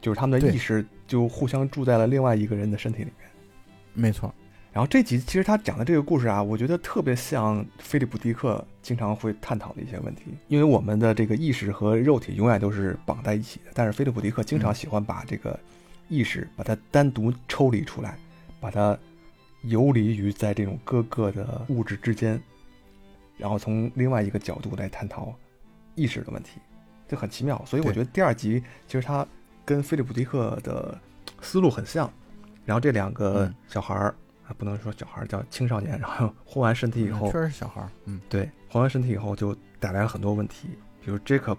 B: 就是他们的意识就互相住在了另外一个人的身体里面。
A: 没错，
B: 然后这集其实他讲的这个故事啊，我觉得特别像菲利普·迪克经常会探讨的一些问题，因为我们的这个意识和肉体永远都是绑在一起的，但是菲利普·迪克经常
A: 嗯
B: 喜欢把这个意识把它单独抽离出来，把它游离于在这种各个的物质之间，然后从另外一个角度来探讨意识的问题，这很奇妙。所以我觉得第二集其实他跟菲利普·迪克的思路很像。然后这两个
A: 嗯
B: 小孩儿、啊，不能说小孩儿，叫青少年，然后换完身体以后，
A: 确实是小孩儿，嗯，
B: 对，换完身体以后就带来了很多问题，比如 Jacob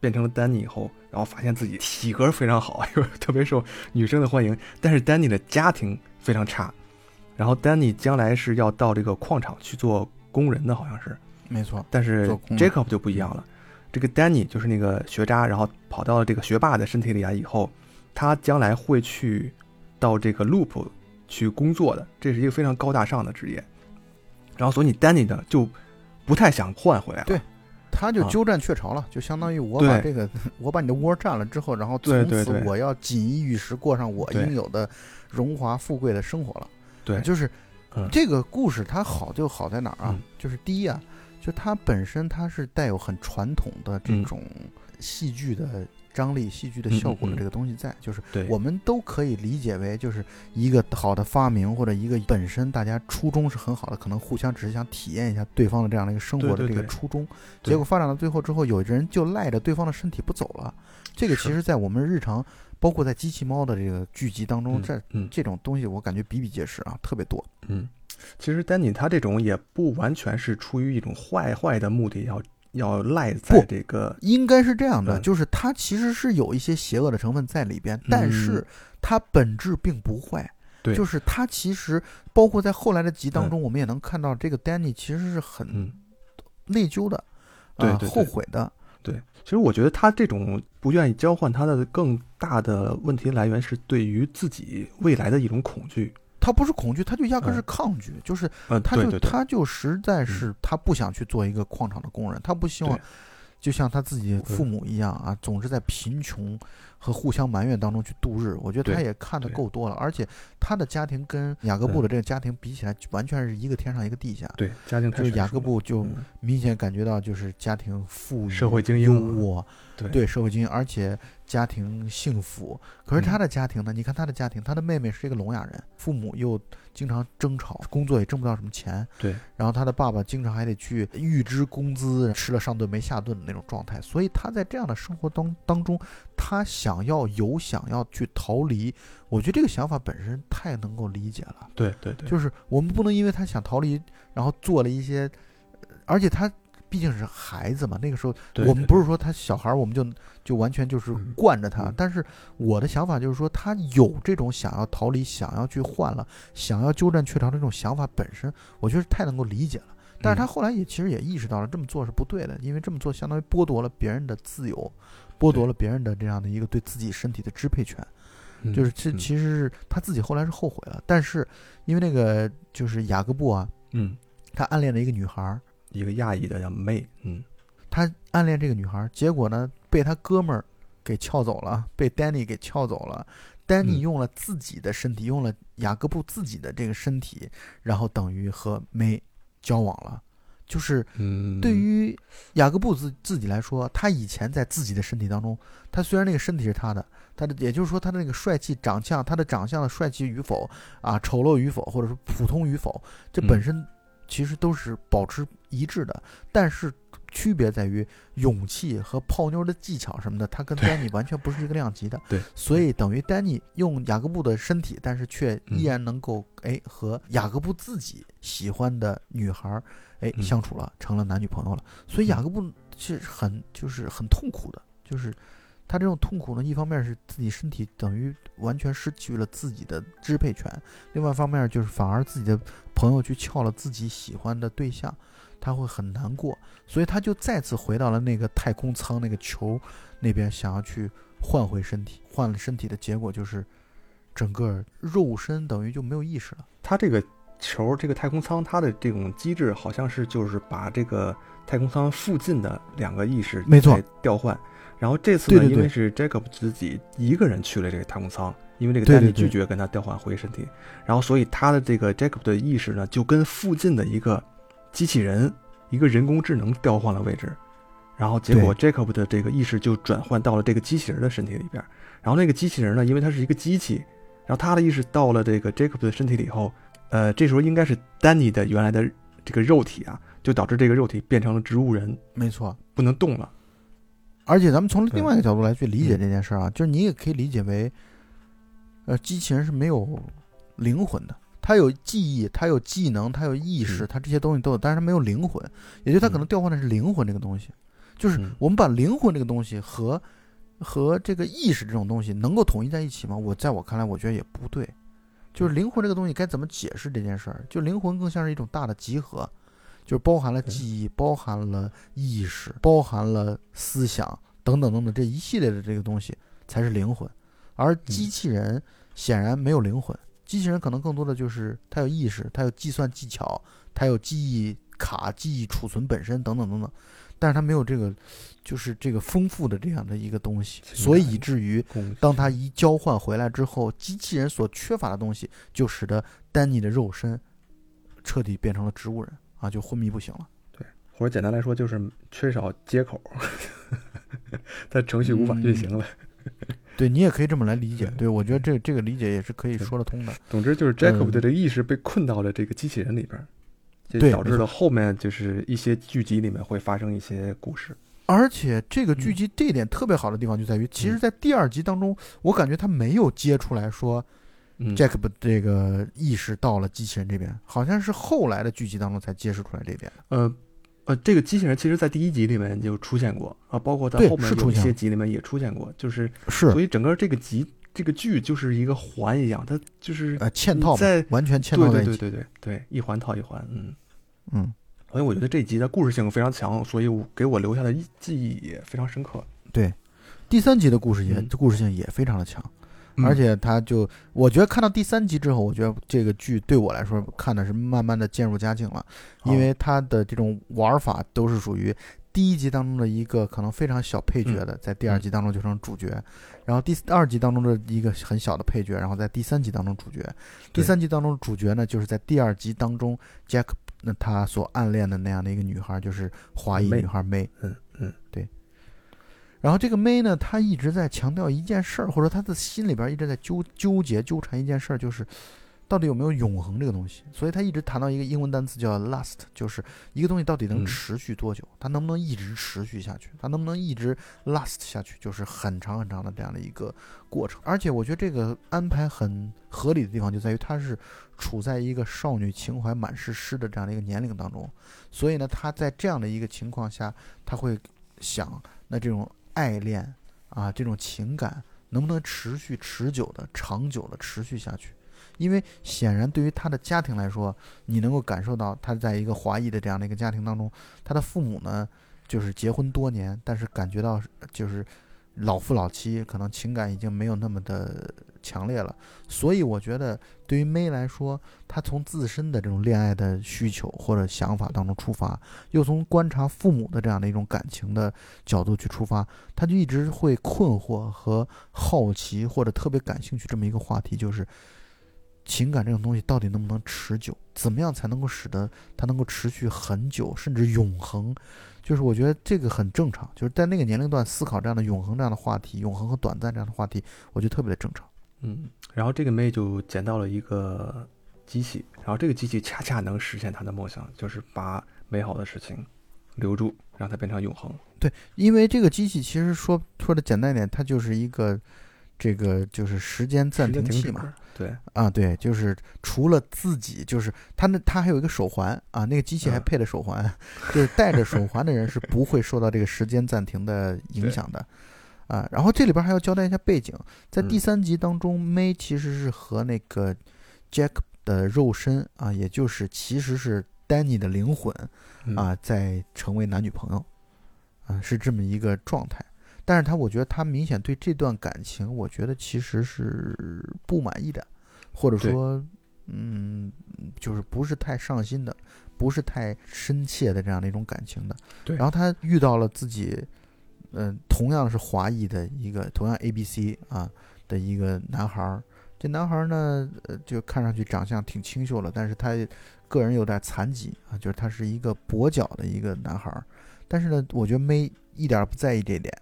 B: 变成了丹尼以后，然后发现自己体格非常好，又 特别受女生的欢迎，但是丹尼的家庭非常差，然后丹尼将来是要到这个矿场去做工人的，好像是，
A: 没错，
B: 但是 Jacob 就不一样了，这个 Danny 就是那个学渣，然后跑到了这个学霸的身体里啊以后，他将来会去到这个 Loop 去工作的，这是一个非常高大上的职业。然后所以你 Danny 呢就不太想换回来了，
A: 对他就
B: 啊。
A: 鸠占鹊巢了，就相当于我把这个 我把你的窝占了之后，然后
B: 对
A: 从此我要锦衣玉食，过上我应有的荣华富贵的生活了。
B: 对。
A: 就是
B: 嗯。
A: 这个故事它好就好在哪儿啊？
B: 嗯？
A: 就是第一啊，就它本身它是带有很传统的这
B: 嗯。
A: 种戏剧的张力、戏剧的效果的这个东西在，就是，我们都可以理解为就是一个好的发明或者一个本身大家初衷是很好的，可能互相只是想体验一下对方的这样的一个生活的这个初衷，
B: 对。
A: 结果发展到最后之后，有人就赖着对方的身体不走了。这个其实，在我们日常，包括在机器猫的这个剧集当中，
B: 嗯
A: 这
B: 嗯。
A: 这种东西我感觉比比皆是啊，特别多。
B: 嗯，其实丹尼他这种也不完全是出于一种坏坏的目的，要要赖在这个，
A: 应该是这样的，
B: 嗯
A: 就是它其实是有一些邪恶的成分在里边，但是它本质并不坏。
B: 嗯对
A: 就是它其实包括在后来的集当中，我们也能看到这个 Danny 其实是很
B: 嗯，
A: 内疚的，
B: 对
A: 后悔的。
B: 对。其实我觉得他这种不愿意交换，他的更大的问题来源是对于自己未来的一种恐惧。
A: 他不是恐惧，他就压根是
B: 嗯。
A: 抗拒，就是
B: 嗯，
A: 他就他就实在是他不想去做一个矿场的工人，他不希望就像他自己父母一样啊，总是在贫穷和互相埋怨当中去度日。我觉得他也看得够多了，而且他的家庭跟雅各布的这个家庭比起来，完全是一个天上一个地下。
B: 对家庭
A: 就是雅各布就
B: 嗯
A: 明显感觉到就是家庭富裕、
B: 社会精英
A: 优渥，
B: 对
A: 对社会精英，而且家庭幸福。可是他的家庭呢？你看他的家庭，他的妹妹是一个聋哑人，父母又经常争吵，工作也挣不到什么钱。
B: 对，
A: 然后他的爸爸经常还得去预支工资，吃了上顿没下顿的那种状态。所以他在这样的生活当当中，他想要有想要去逃离，我觉得这个想法本身太能够理解了。
B: 对对对，
A: 就是我们不能因为他想逃离，然后做了一些，呃而且他毕竟是孩子嘛，那个时候我们不是说他小孩儿，我们就就完全就是
B: 嗯
A: 惯着他。
B: 嗯
A: 但是我的想法就是说，他有这种想要逃离、想要去换了、想要鸠占鹊巢的这种想法本身，我觉得太能够理解了。但是他
B: 嗯
A: 后来也其实也意识到了这么做是不对的，因为这么做相当于剥夺了别人的自由，剥夺了别人的这样的一个对自己身体的支配权。
B: 嗯
A: 就是这
B: 嗯
A: 其实是他自己后来是后悔了，但是因为那个就是雅各布啊，
B: 嗯，
A: 他暗恋了一个女孩儿，
B: 一个亚裔的叫 May，嗯
A: 他暗恋这个女孩儿，结果呢被他哥们儿给撬走了，被 Danny 给撬走了。
B: ，Danny
A: 用了自己的身体，用了雅各布自己的这个身体，然后等于和梅交往了。就是
B: 嗯，
A: 对于雅各布自自己来说，他以前在自己的身体当中，他虽然那个身体是他的，他的也就是说他的那个帅气长相，他的长相的帅气与否啊，丑陋与否，或者说普通与否，这本
B: 嗯。
A: 身其实都是保持一致的，但是区别在于勇气和泡妞的技巧什么的，他跟丹尼完全不是一个量级的。
B: 对。
A: 所以等于丹尼用雅各布的身体，但是却
B: 嗯。
A: 依然能够哎和雅各布自己喜欢的女孩儿哎
B: 嗯
A: 相处了，成了男女朋友了。所以雅各布是很就是很痛苦的，就是他这种痛苦呢，一方面是自己身体等于完全失去了自己的支配权，另外一方面就是反而自己的朋友去撬了自己喜欢的对象，他会很难过，所以他就再次回到了那个太空舱那个球那边，想要去换回身体，换了身体的结果就是整个肉身等于就没有意识了。
B: 他这个球，这个太空舱，它的这种机制好像是就是把这个太空舱附近的两个意识
A: 没错
B: 调换。然后这次呢，
A: 对对对
B: 因为是 Jacob 自己一个人去了这个太空舱，因为这个
A: 对
B: Danny
A: 对对
B: 拒绝跟他调换回身体，然后所以他的这个 Jacob 的意识呢，就跟附近的一个机器人、一个人工智能调换了位置。然后结果 Jacob 的这个意识就转换到了这个机器人的身体里边。然后那个机器人呢，因为它是一个机器，然后他的意识到了这个 Jacob 的身体里以后，呃，这时候应该是 Danny 的原来的这个肉体啊，就导致这个肉体变成了植物人，
A: 没错，
B: 不能动了。
A: 而且咱们从另外一个角度来去理解
B: 嗯
A: 这件事儿啊，就是你也可以理解为，呃，机器人是没有灵魂的，它有记忆，它有技能，它有意识，
B: 嗯
A: 它这些东西都有，但是它没有灵魂，也就是它可能
B: 嗯
A: 调换的是灵魂这个东西，就是
B: 嗯
A: 我们把灵魂这个东西和和这个意识这种东西能够统一在一起吗？我在我看来，我觉得也不对。就是灵魂这个东西该怎么解释这件事儿？就灵魂更像是一种大的集合，就是包含了记忆，包含了意识，包含了思想等等等等这一系列的这个东西才是灵魂，而机器人显然没有灵魂。机器人可能更多的就是它有意识，它有计算技巧，它有记忆卡、记忆储存本身等等等等，但是它没有这个，就是这个丰富的这样的一个东西，所以以至于当它一交换回来之后，机器人所缺乏的东西，就使得丹尼的肉身彻底变成了植物人啊，就昏迷不醒了。
B: 对或者简单来说就是缺少接口。它程序无法运行了。
A: 对你也可以这么来理解。对我觉得这这个理解也是可以说得通的。
B: 总之就是 Jacob 的这个意识被困到了这个机器人里边，就导致了后面就是一些剧集里面会发生一些故事。
A: 而且这个剧集这一点特别好的地方就在于，其实，在第二集当中，我感觉他没有接出来说。Jacob 这个意识到了机器人这边，好像是后来的剧集当中才揭示出来这点。
B: 呃，呃，这个机器人其实在第一集里面就出现过啊，包括在后面有一些集里面也出现过，就是
A: 是，
B: 所以整个这个集这个剧就是一个环一样，它就是
A: 呃嵌套
B: 在
A: 完全嵌套
B: 在一起，对对对对对，一环套一环，
A: 嗯嗯。
B: 所以我觉得这集的故事性非常强，所以我给我留下的记忆也非常深刻。
A: 对，第三集的故事也故事性也非常的强。而且他就，我觉得看到第三集之后，我觉得这个剧对我来说看的是慢慢的渐入佳境了，因为他的这种玩法都是属于第一集当中的一个可能非常小配角的，在第二集当中就成主角，然后第二集当中的一个很小的配角，然后在第三集当中主角，第三集当中主角呢就是在第二集当中 Jack 那他所暗恋的那样的一个女孩，就是华裔女孩 May，
B: 嗯嗯，
A: 对。然后这个 May 呢，她一直在强调一件事儿，或者她的心里边一直在纠纠结纠缠一件事儿，就是到底有没有永恒这个东西。所以他一直谈到一个英文单词叫 last，就是一个东西到底能持续多久，它能不能一直持续下去，它能不能一直 last 下去，就是很长很长的这样的一个过程。而且我觉得这个安排很合理的地方就在于，他是处在一个少女情怀满是诗的这样的一个年龄当中，所以呢，他在这样的一个情况下，他会想那这种。爱恋啊，这种情感能不能持续、持久的、长久的持续下去？因为显然，对于他的家庭来说，你能够感受到他在一个华裔的这样的一个家庭当中，他的父母呢，就是结婚多年，但是感觉到就是老夫老妻，可能情感已经没有那么的。强烈了，所以我觉得对于 May 来说，他从自身的这种恋爱的需求或者想法当中出发，又从观察父母的这样的一种感情的角度去出发，他就一直会困惑和好奇或者特别感兴趣这么一个话题，就是情感这种东西到底能不能持久？怎么样才能够使得它能够持续很久，甚至永恒？就是我觉得这个很正常，就是在那个年龄段思考这样的永恒这样的话题，永恒和短暂这样的话题，我觉得特别的正常。
B: 嗯，然后这个妹就捡到了一个机器，然后这个机器恰恰能实现她的梦想，就是把美好的事情留住，让它变成永恒。
A: 对，因为这个机器其实说说的简单一点，它就是一个这个就是时间暂停器嘛。
B: 对，
A: 啊，对，就是除了自己，就是他那他还有一个手环啊，那个机器还配了手环，就是戴着手环的人是不会受到这个时间暂停的影响的。啊，然后这里边还要交代一下背景，在第三集当中，May 其实是和那个 Jack 的肉身啊，也就是其实是 Danny 的灵魂啊，在成为男女朋友，啊，是这么一个状态。但是他，我觉得他明显对这段感情，我觉得其实是不满意的，或者说，嗯，就是不是太上心的，不是太深切的这样的一种感情的。
B: 对。
A: 然后他遇到了自己。嗯，同样是华裔的一个，同样 A B C 啊的一个男孩儿。这男孩儿呢，呃，就看上去长相挺清秀的，但是他个人有点残疾啊，就是他是一个跛脚的一个男孩儿。但是呢，我觉得没一点不在意这点，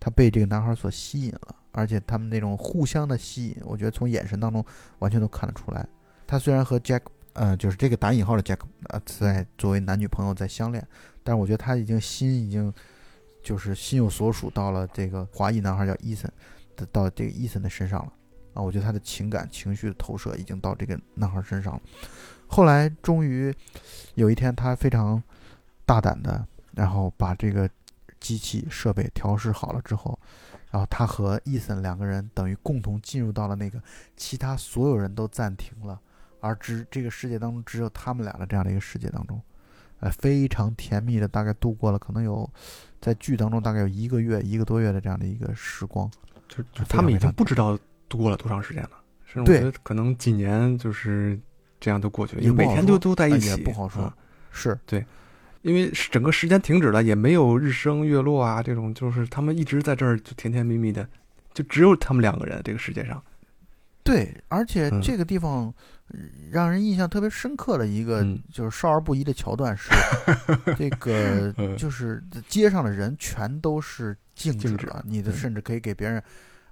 A: 他被这个男孩所吸引了，而且他们那种互相的吸引，我觉得从眼神当中完全都看得出来。他虽然和 Jack，呃，就是这个打引号的 Jack，呃，在作为男女朋友在相恋，但是我觉得他已经心已经。就是心有所属，到了这个华裔男孩叫伊森的，到这个伊森的身上了啊！我觉得他的情感情绪的投射已经到这个男孩身上了。后来终于有一天，他非常大胆的，然后把这个机器设备调试好了之后，然后他和伊森两个人等于共同进入到了那个其他所有人都暂停了，而只这个世界当中只有他们俩的这样的一个世界当中，呃，非常甜蜜的，大概度过了可能有。在剧当中大概有一个月、一个多月的这样的一个时光，
B: 就就他们已经不知道度过了多长时间了，甚至我觉得可能几年就是这样都过去了，因为每天都都在一起，也
A: 不好说。是
B: 对，因为整个时间停止了，也没有日升月落啊，这种就是他们一直在这儿就甜甜蜜蜜的，就只有他们两个人这个世界上。
A: 对，而且这个地方。让人印象特别深刻的一个就是少儿不宜的桥段是，这个就是街上的人全都是静止了，你的甚至可以给别人。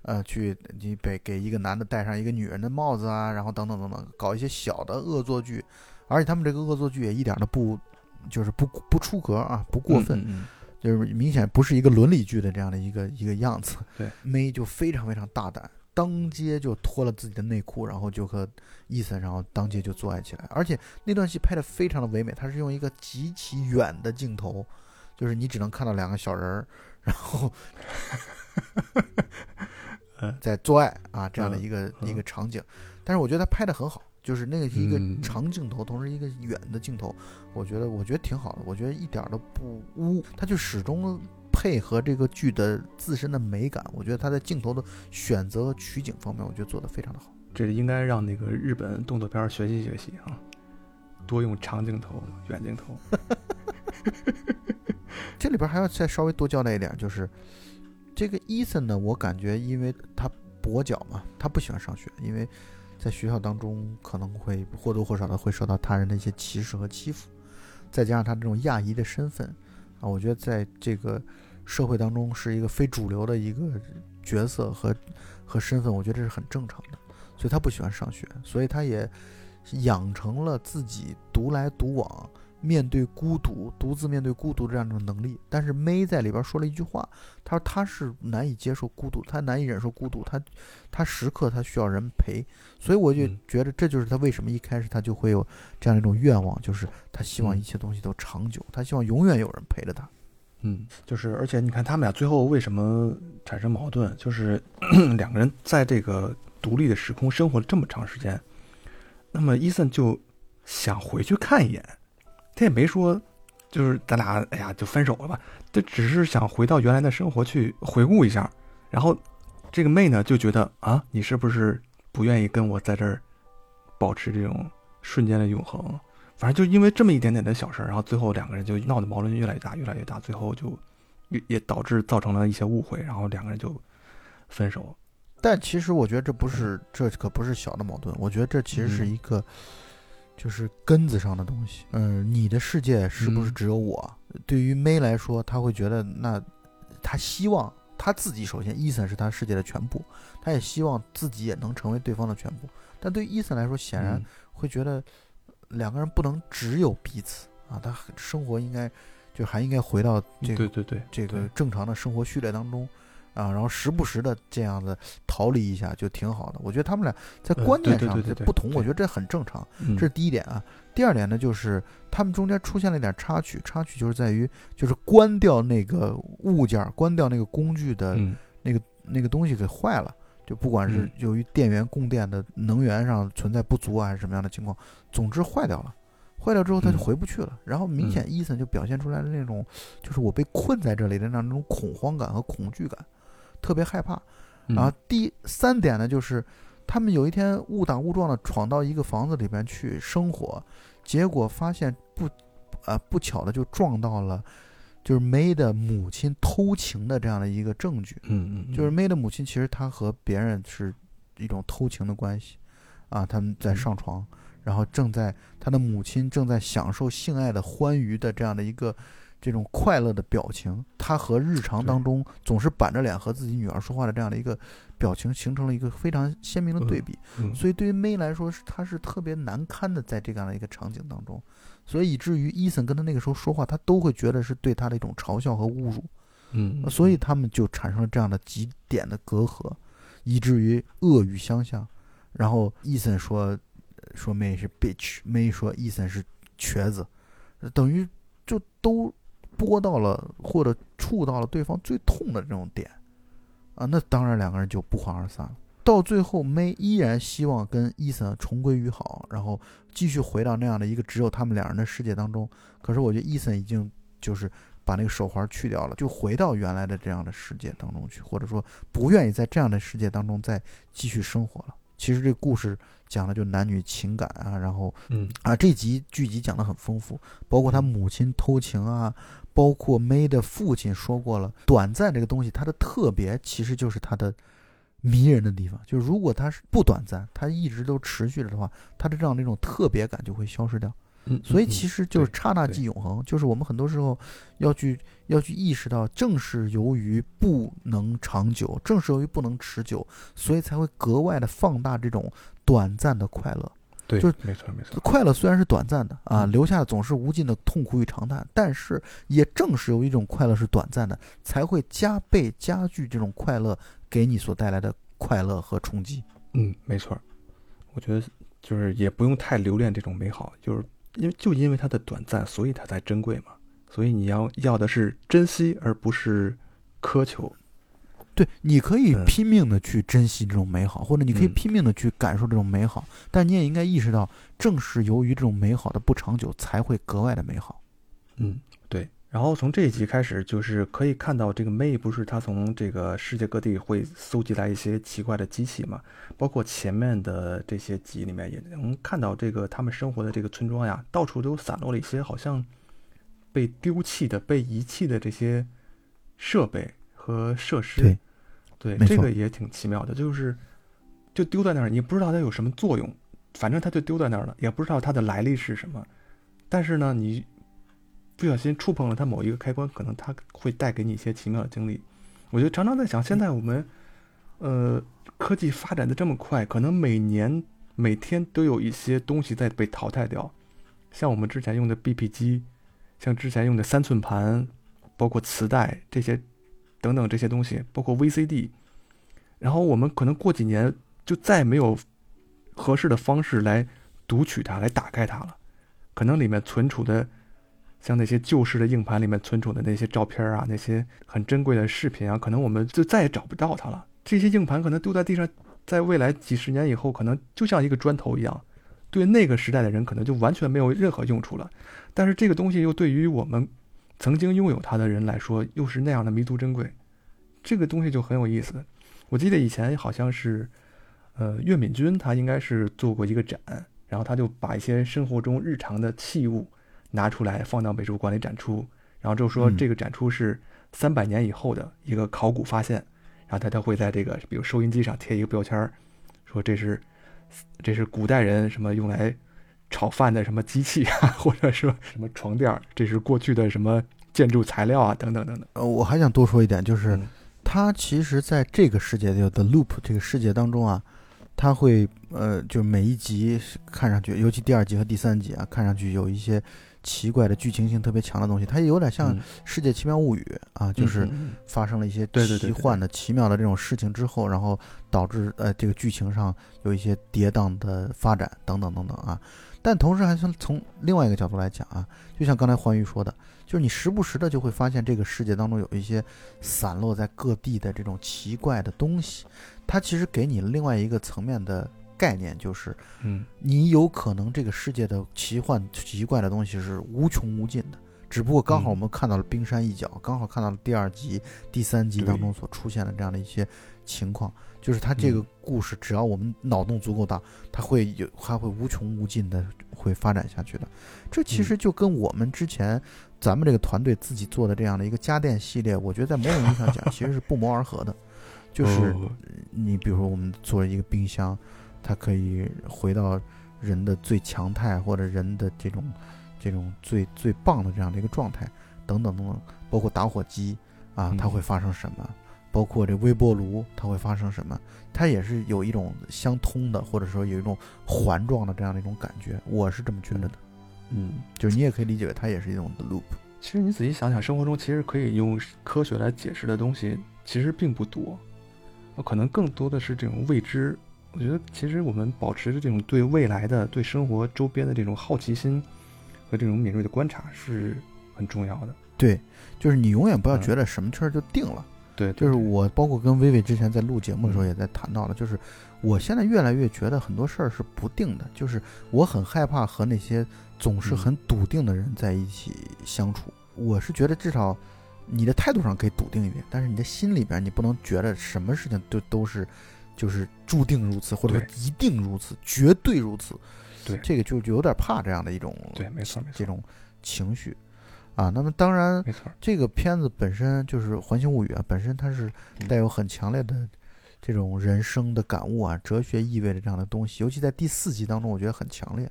A: 呃，去你给给一个男的戴上一个女人的帽子啊，然后等等等等，搞一些小的恶作剧，而且他们这个恶作剧也一点都不，就是不不出格啊，不过分，就是明显不是一个伦理剧的这样的一个一个样子。
B: 对
A: ，May 就非常非常大胆，当街就脱了自己的内裤，然后就和伊森，然后当街就做爱起来。而且那段戏拍的非常的唯美，它是用一个极其远的镜头，就是你只能看到两个小人儿，然后
B: 嗯
A: 在做爱啊这样的
B: 嗯
A: 一个、
B: 嗯
A: 一个场景。但是我觉得他拍的很好，就是那个是一个
B: 嗯
A: 长镜头，同时一个远的镜头，我觉得我觉得挺好的，我觉得一点儿都不污，他就始终配合这个剧的自身的美感，我觉得他在镜头的选择和取景方面，我觉得做得非常的好。
B: 这应该让那个日本动作片儿学习学习啊，多用长镜头、远镜头。
A: 这里边还要再稍微多交代一点，就是这个伊森呢，我感觉因为他跛脚嘛，他不喜欢上学，因为在学校当中可能会或多或少的会受到他人的一些歧视和欺负，再加上他这种亚裔的身份啊，我觉得在这个社会当中是一个非主流的一个角色和和身份，我觉得这是很正常的，所以他不喜欢上学，所以他也养成了自己独来独往。面对孤独，独自面对孤独这样一种能力。但是 May 在里边说了一句话，他说他是难以接受孤独，他难以忍受孤独，他他时刻他需要人陪。所以我就
B: 嗯
A: 觉得这就是他为什么一开始他就会有这样一种愿望，就是他希望
B: 嗯
A: 一切东西都长久，他希望永远有人陪着他。
B: 嗯，就是而且你看他们俩最后为什么产生矛盾，就是 两个人在这个独立的时空生活了这么长时间，那么伊森就想回去看一眼，他也没说就是咱俩哎呀就分手了吧，他只是想回到原来的生活去回顾一下，然后这个妹呢就觉得啊，你是不是不愿意跟我在这儿保持这种瞬间的永恒？反正就因为这么一点点的小事儿，然后最后两个人就闹得矛盾越来越大，越来越大，最后就也也导致造成了一些误会，然后两个人就分手。
A: 但其实我觉得这不是，这可不是小的矛盾。我觉得这其实是
B: 嗯
A: 一个，就是根子上的东西。嗯，你的世界是不是
B: 嗯
A: 只有我？对于 May 来说，他会觉得那，他希望他自己首先，伊森是他世界的全部，他也希望自己也能成为对方的全部。但对于伊森来说，显然
B: 嗯
A: 会觉得两个人不能只有彼此啊，他生活应该就还应该回到这个
B: 对对对，
A: 这个正常的生活序列当中，啊，然后时不时的这样的逃离一下就挺好的。我觉得他们俩在
B: 呃
A: 观念上
B: 对对对对对
A: 的不同，我觉得这很正常，
B: 嗯
A: 这是第一点啊。第二点呢，就是他们中间出现了一点插曲，插曲就是在于就是关掉那个物件儿，关掉那个工具的
B: 那个
A: 那个东西给坏了。就不管是
B: 嗯
A: 由于电源供电的能源上存在不足啊，还是什么样的情况，总之坏掉了。坏掉之后他就
B: 嗯
A: 回不去了，然后明显伊森就表现出来的那种，就是我被困在这里的那种恐慌感和恐惧感，特别害怕。
B: 嗯
A: 然后第三点呢，就是他们有一天误打误撞的闯到一个房子里边去生活，结果发现不，啊、不巧的就撞到了，就是梅的母亲偷情的这样的一个证据。
B: 嗯嗯，
A: 就是梅的母亲，其实她和别人是一种偷情的关系，啊，他们在上床，然后正在他的母亲正在享受性爱的欢愉的这样的一个这种快乐的表情，他和日常当中总是板着脸和自己女儿说话的这样的一个表情，形成了一个非常鲜明的对比。
B: 嗯
A: 所以对于梅来说，是他是特别难堪的，在这样的一个场景当中，所以以至于伊森跟他那个时候说话，他都会觉得是对他的一种嘲笑和侮辱。
B: 嗯，嗯
A: 所以他们就产生了这样的几点的隔阂，以至于恶语相向。然后伊森说说妹是 bitch，妹说伊森是瘸子，等于就都拨到了或者触到了对方最痛的这种点啊，那当然两个人就不欢而散了。到最后，，May 依然希望跟伊森重归于好，然后继续回到那样的一个只有他们两人的世界当中。可是我觉得伊森已经就是把那个手环去掉了，就回到原来的这样的世界当中去，或者说不愿意在这样的世界当中再继续生活了。其实这个故事讲的就男女情感啊，然后
B: 嗯
A: 啊这集剧集讲的很丰富，包括他母亲偷情啊，包括 May 的父亲说过了，短暂这个东西它的特别其实就是它的迷人的地方，就是如果它是不短暂，它一直都持续着的话，它的这样的一种特别感就会消失掉。
B: 嗯，
A: 所以
B: 嗯
A: 其实就是刹那即永恒，就是我们很多时候要去要去意识到，正是由于不能长久，正是由于不能持久，所以才会格外的放大这种短暂的快乐。
B: 对，
A: 就
B: 没错没错，
A: 快乐虽然是短暂的啊，
B: 嗯
A: 留下的总是无尽的痛苦与长叹，但是也正是有一种快乐是短暂的，才会加倍加剧这种快乐给你所带来的快乐和冲击。
B: 嗯，没错儿，我觉得就是也不用太留恋这种美好，就是因为就因为它的短暂，所以它才珍贵嘛。所以你要要的是珍惜，而不是苛求。
A: 对，你可以
B: 嗯
A: 拼命的去珍惜这种美好，或者你可以
B: 嗯
A: 拼命的去感受这种美好，但你也应该意识到，正是由于这种美好的不长久，才会格外的美好。
B: 嗯，对。然后从这一集开始，就是可以看到这个 May 不是他从这个世界各地会搜集来一些奇怪的机器嘛，包括前面的这些集里面也能看到这个他们生活的这个村庄呀，到处都散落了一些好像被丢弃的、被遗弃的这些设备和设施。
A: 对
B: 对，这个也挺奇妙的，就是就丢在那儿，你不知道它有什么作用，反正它就丢在那儿了，也不知道它的来历是什么。但是呢，你不小心触碰了它某一个开关，可能它会带给你一些奇妙的经历。我就常常在想，现在我们呃科技发展的这么快，可能每年每天都有一些东西在被淘汰掉，像我们之前用的 BP 机，像之前用的三寸盘，包括磁带这些等等这些东西，包括 VCD，然后我们可能过几年就再没有合适的方式来读取它，来打开它了。可能里面存储的，像那些旧式的硬盘里面存储的那些照片啊，那些很珍贵的视频啊，可能我们就再也找不到它了。这些硬盘可能丢在地上，在未来几十年以后，可能就像一个砖头一样，对那个时代的人可能就完全没有任何用处了。但是这个东西又对于我们曾经拥有它的人来说，又是那样的弥足珍贵。这个东西就很有意思。我记得以前好像是，呃，岳敏君他应该是做过一个展，然后他就把一些生活中日常的器物拿出来放到美术馆里展出，然后就说
A: 嗯
B: 这个展出是三百年以后的一个考古发现，然后他他会在这个比如收音机上贴一个标签儿，说这是这是古代人什么用来炒饭的什么机器啊，或者说什么床垫儿，这是过去的什么建筑材料啊，等等等等。
A: 呃，我还想多说一点，就是
B: 嗯
A: 它其实在这个世界就 The Loop 这个世界当中啊，它会呃，就每一集看上去，尤其第二集和第三集啊，看上去有一些奇怪的剧情性特别强的东西，它有点像《
B: 嗯
A: 世界奇妙物语》啊，就是发生了一些奇幻的、奇妙的这种事情之后，然后导致呃这个剧情上有一些跌宕的发展等等等等啊。但同时还从从另外一个角度来讲啊，就像刚才欢愉说的，就是你时不时的就会发现这个世界当中有一些散落在各地的这种奇怪的东西，它其实给你另外一个层面的概念，就是
B: 嗯。
A: 你有可能这个世界的奇幻奇怪的东西是无穷无尽的，只不过刚好
B: 嗯。
A: 我们看到了冰山一角，刚好看到了第二集、第三集当中所出现的这样的一些情况，就是它这个
B: 嗯
A: 故事，只要我们脑洞足够大，它会有，它会无穷无尽的会发展下去的。这其实就跟我们之前咱们这个团队自己做的这样的一个家电系列，我觉得在某种意义上讲，其实是不谋而合的，就是。
B: 哦
A: 你比如说，我们做一个冰箱，它可以回到人的最强态，或者人的这种这种最最棒的这样的一个状态，等等等等，包括打火机啊，它
B: 嗯
A: 会发生什么？包括这微波炉，它会发生什么？它也是有一种相通的，或者说有一种环状的这样的一种感觉，我是这么觉得的。
B: 嗯，
A: 就是你也可以理解为它也是一种 loop。
B: 其实你仔细想想，生活中其实可以用科学来解释的东西其实并不多，呃可能更多的是这种未知。我觉得其实我们保持着这种对未来的、对生活周边的这种好奇心和这种敏锐的观察是很重要的。
A: 对，就是你永远不要
B: 嗯
A: 觉得什么事儿就定了。
B: 对，
A: 就是我包括跟薇薇之前在录节目的时候
B: 嗯。
A: 也在谈到了，就是我现在越来越觉得很多事儿是不定的，就是我很害怕和那些总是
B: 嗯。
A: 很笃定的人在一起相处。我是觉得至少你的态度上可以笃定一点，但是你的心里边你不能觉得什么事情都都是就是注定如此，或者说一定如此，绝对如此。
B: 对。
A: 这个就就有点怕这样的一种
B: 对，没错没错，
A: 这种情绪啊。那么当然。
B: 没错。
A: 这个片子本身就是《环形物语》啊，本身它是带有很强烈的这种人生的感悟啊、哲学意味的这样的东西，尤其在第四集当中，我觉得很强烈。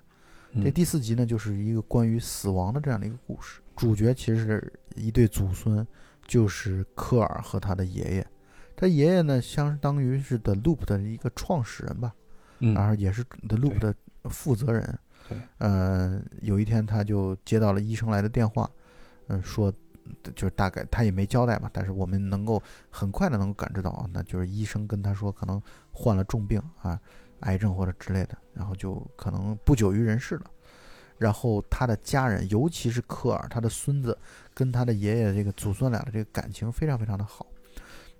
A: 这第四集呢，就是一个关于死亡的这样的一个故事。主角其实是一对祖孙，就是科尔和他的爷爷。他爷爷呢，相当于是 The Loop 的一个创始人吧，
B: 嗯
A: 然后也是 The Loop 的负责人
B: 对。
A: 呃，有一天他就接到了医生来的电话，嗯、说就是大概他也没交代嘛，但是我们能够很快的能够感知到啊，那就是医生跟他说可能患了重病啊，癌症或者之类的，然后就可能不久于人世了。然后他的家人，尤其是科尔，他的孙子跟他的爷爷这个祖孙俩的这个感情非常非常的好。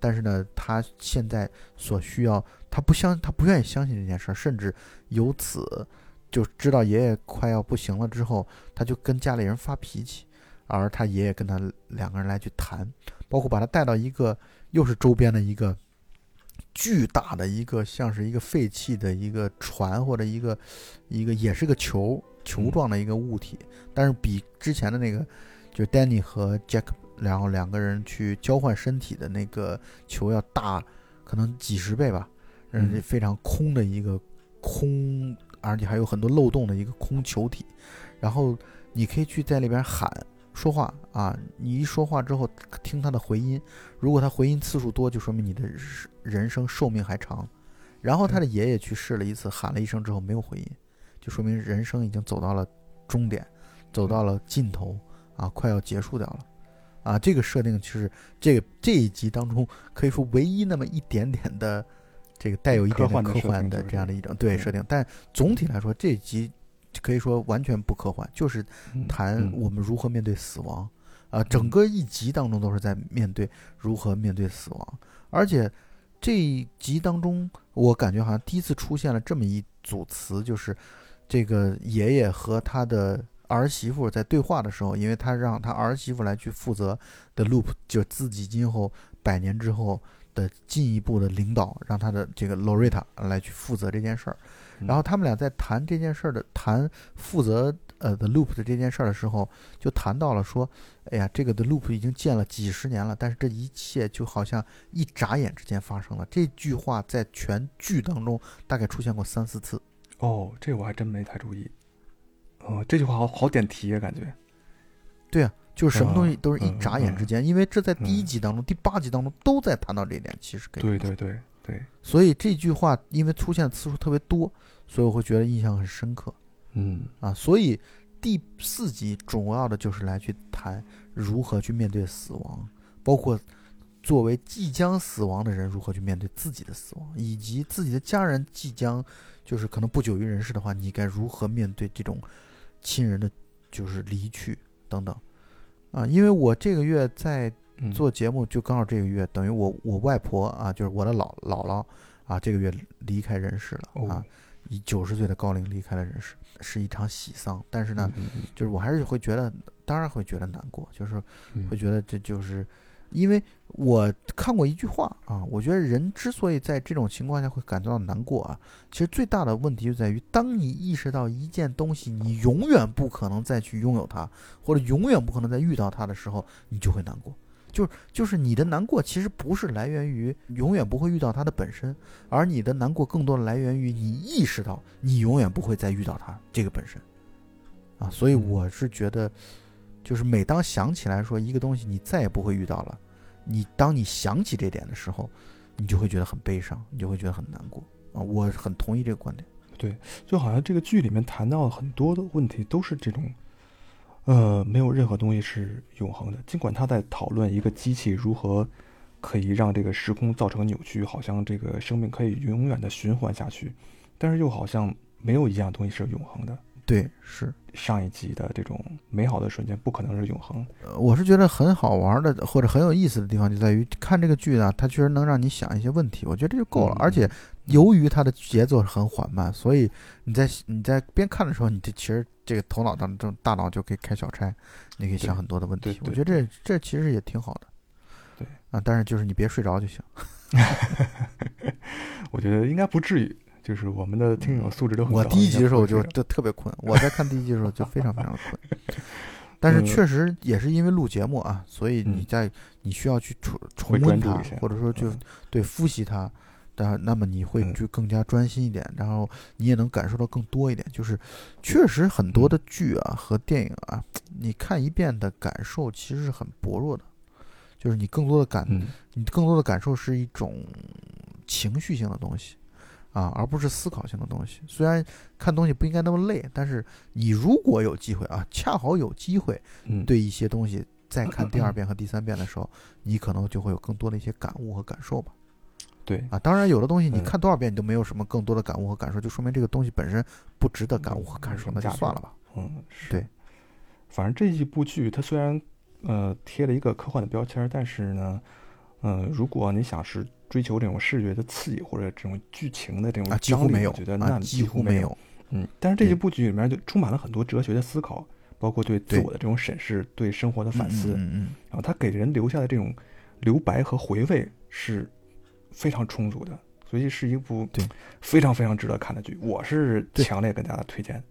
A: 但是呢，他现在所需要，他不相，他不愿意相信这件事儿，甚至由此就知道爷爷快要不行了之后，他就跟家里人发脾气，而他爷爷跟他两个人来去谈，包括把他带到一个又是周边的一个巨大的一个像是一个废弃的一个船或者一个一个也是个球球状的一个物体，但是比之前的那个就是 Danny 和 Jack 然后两个人去交换身体的那个球要大，可能几十倍吧，嗯，
B: 嗯。
A: 非常空的一个空，而且还有很多漏洞的一个空球体，然后你可以去在里边喊说话啊，你一说话之后听他的回音，如果他回音次数多，就说明你的人生寿命还长。然后他的爷爷去试了一次，喊了一声之后没有回音，就说明人生已经走到了终点，走到了尽头啊，快要结束掉了。啊，这个设定其实这个这一集当中可以说唯一那么一点点的这个带有一点点
B: 科幻的
A: 这样的一种对
B: 对
A: 设定，但总体来说这一集可以说完全不科幻，就是
B: 嗯
A: 谈
B: 嗯。
A: 我们如何面对死亡。啊，整个一集当中都是在面对如何面对死亡，而且这一集当中，我感觉好像第一次出现了这么一组词，就是这个爷爷和他的儿媳妇在对话的时候，因为他让他儿媳妇来去负责的 loop，就自己今后百年之后的进一步的领导，让他的这个 Loretta 来去负责这件事儿。然后他们俩在谈这件事儿的谈负责呃 The loop 的这件事儿的时候，就谈到了说，哎呀，这个 The loop 已经建了几十年了，但是这一切就好像一眨眼之间发生了。这句话在全剧当中大概出现过三四次。
B: 哦，这我还真没太注意。哦，这句话好好点题啊，感觉。
A: 对啊，就是什么东西
B: 嗯
A: 都是一
B: 嗯
A: 眨眼之间，因为这在第一
B: 嗯
A: 集当中、第八集当中都在谈到这一点。其实可以
B: 对对对对，
A: 所以这句话因为出现的次数特别多，所以我会觉得印象很深刻
B: 嗯
A: 啊。所以第四集主要的就是来去谈如何去面对死亡，包括作为即将死亡的人如何去面对自己的死亡，以及自己的家人即将就是可能不久于人世的话，你该如何面对这种亲人的就是离去等等啊。因为我这个月在
B: 嗯，
A: 做节目就刚好这个月，等于我我外婆啊，就是我的姥姥姥啊，这个月离开人世了啊
B: 哦，
A: 以九十岁的高龄离开了人世，是一场喜丧。但是呢，就是我还是会觉得，当然会觉得难过，就是
B: 嗯
A: 会觉得这就是因为我看过一句话啊，我觉得人之所以在这种情况下会感到难过啊，其实最大的问题就在于，当你意识到一件东西你永远不可能再去拥有它，或者永远不可能再遇到它的时候，你就会难过。就是就是你的难过其实不是来源于永远不会遇到它的本身，而你的难过更多的来源于你意识到你永远不会再遇到它这个本身。啊，所以
B: 嗯
A: 我是觉得，就是每当想起来说一个东西你再也不会遇到了，你当你想起这点的时候，你就会觉得很悲伤，你就会觉得很难过啊。我很同意这个观点。
B: 对就好像这个剧里面谈到了很多的问题，都是这种，呃，没有任何东西是永恒的。尽管他在讨论一个机器如何可以让这个时空造成扭曲，好像这个生命可以永远的循环下去，但是又好像没有一样东西是永恒的。
A: 对，是，
B: 上一集的这种美好的瞬间不可能是永恒。
A: 呃我是觉得很好玩的或者很有意思的地方就在于看这个剧呢，它确实能让你想一些问题，我觉得这就够了。
B: 嗯
A: 而且由于它的节奏很缓慢，所以你在你在边看的时候，你这其实这个头脑当中大脑就可以开小差，你可以想很多的问题我觉得这这其实也挺好的。
B: 对
A: 啊，但是就是你别睡着就行。
B: 我觉得应该不至于，就是我们的听友素质都很高。
A: 我第一集的时候就就特别困，我在看第一集的时候就非常非常的困。但是
B: 嗯
A: 确实也是因为录节目啊，所以你
B: 嗯
A: 在你需要去重重温它或者说就
B: 嗯
A: 对复习它，但那么你会
B: 嗯
A: 就更加专心一点，然后你也能感受到更多一点。就是确实很多的剧啊和电影啊，你看一遍的感受其实是很薄弱的，就是你更多的感
B: 嗯
A: 你更多的感受是一种情绪性的东西啊，而不是思考性的东西。虽然看东西不应该那么累，但是你如果有机会啊，恰好有机会
B: 嗯，
A: 对一些东西再看第二遍和第三遍的时候，你可能就会有更多的一些感悟和感受吧。
B: 对，
A: 啊，当然有的东西你
B: 嗯
A: 看多少遍你都没有什么更多的感悟和感受，就说明这个东西本身不值得感悟和感受，那就算了吧。
B: 嗯，是
A: 对。
B: 反正这一部剧它虽然呃贴了一个科幻的标签儿，但是呢，呃，如果你想是追求这种视觉的刺激或者这种剧情的这种
A: 啊，几乎没有
B: 我觉得那
A: 啊，几
B: 乎
A: 没有。
B: 嗯，但是这一
A: 对
B: 部剧里面就充满了很多哲学的思考，包括对自
A: 对
B: 我的这种审视、对生活的反思，
A: 嗯嗯
B: 然后它给人留下的这种留白和回味是非常充足的，所以是一部
A: 对
B: 非常非常值得看的剧。我是强烈跟大家推荐。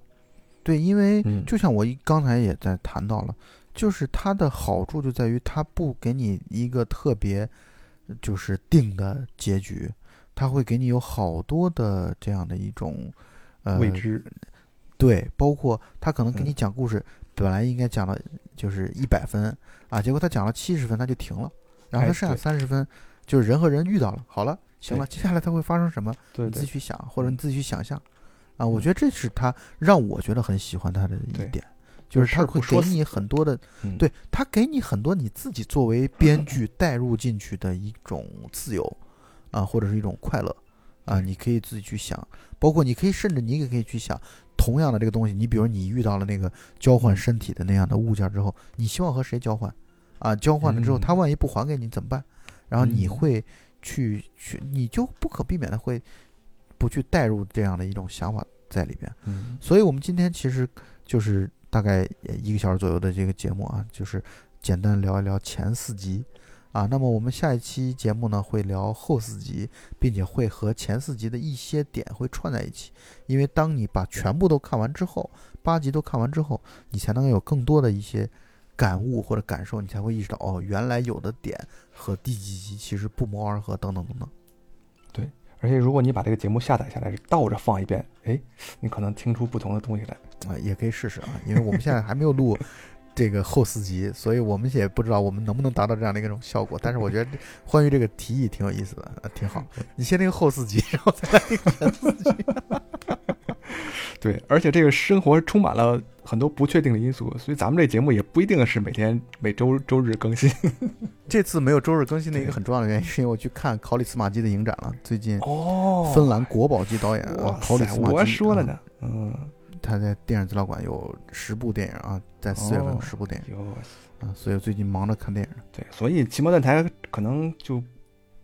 A: 对，因为
B: 嗯
A: 就像我一刚才也在谈到了，就是它的好处就在于它不给你一个特别就是定的结局，它会给你有好多的这样的一种呃
B: 未知，
A: 对，包括他可能给你
B: 嗯
A: 讲故事，本来应该讲了就是一百分啊，结果他讲了七十分，他就停了，然后
B: 哎
A: 他剩下三十分，就是人和人遇到了，好了，行了，接下来他会发生什么，你自己去想，或者
B: 嗯。
A: 你自己去想象，啊，我觉得这是他让我觉得很喜欢他的一点，
B: 就
A: 就是是他会给你很多的，
B: 嗯，
A: 对他给你很多你自己作为 编剧带入进去的一种自由，啊，或者是一种快乐，啊，你可以自己去想，包括你可以甚至你也可以去想，同样的这个东西，你比如你遇到了那个交换
B: 嗯。
A: 身体的那样的物件之后，你希望和谁交换？啊，交换了之后，
B: 嗯。
A: 他万一不还给你怎么办？然后你
B: 嗯
A: 会去去，你就不可避免的会不去带入这样的一种想法在里边。
B: 嗯
A: 所以我们今天其实就是大概呃一个小时左右的这个节目啊，就是简单聊一聊前四集啊。那么我们下一期节目呢会聊后四集，并且会和前四集的一些点会串在一起。因为当你把全部都看完之后，八集都看完之后，你才能有更多的一些感悟或者感受，你才会意识到哦，原来有的点和第几集其实不谋而合，等等等等。
B: 对而且如果你把这个节目下载下来，倒着放一遍，哎，你可能听出不同的东西来。
A: 啊，也可以试试啊，因为我们现在还没有录 这个后四集，所以我们也不知道我们能不能达到这样的一种效果。但是我觉得关于这个提议挺有意思的，啊、挺好。你先那个后四集，然后再来那个前四集。
B: 对，而且这个生活充满了很多不确定的因素，所以咱们这节目也不一定是每天每周周日更新。
A: 这次没有周日更新的一个很重要的原因，是因为我去看考里斯马基的影展了。最近
B: 哦
A: 芬兰国宝级导演啊
B: 哇，
A: 考里斯马基，
B: 我说了
A: 啊，
B: 呢，嗯，
A: 他在电影资料馆有十部电影啊，在四月份有
B: 哦
A: 十部电影
B: 有
A: 啊，所以我最近忙着看电影。
B: 对，所以奇摩电台可能就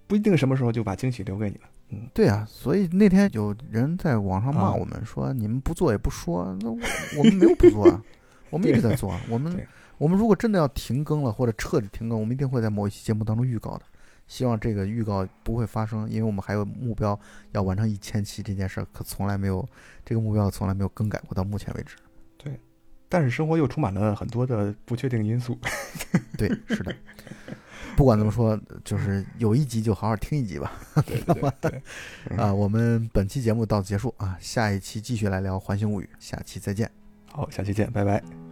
B: 不一定什么时候就把惊喜留给你了。嗯，
A: 对啊，所以那天有人在网上骂
B: 啊
A: 我们说，你们不做也不说，那我我们没有不做啊，我们一直在做啊。我们我们如果真的要停更了或者彻底停更，我们一定会在某一期节目当中预告的。希望这个预告不会发生，因为我们还有目标要完成一千期这件事儿，可从来没有这个目标从来没有更改过，到目前为止。
B: 对但是生活又充满了很多的不确定因素。
A: 对，是的。不管怎么说，就是有一集就好好听一集吧。
B: 对对对对，嗯
A: 啊，我们本期节目到此结束啊，下一期继续来聊《环形物语》，下期再见。
B: 好，下期见，拜拜。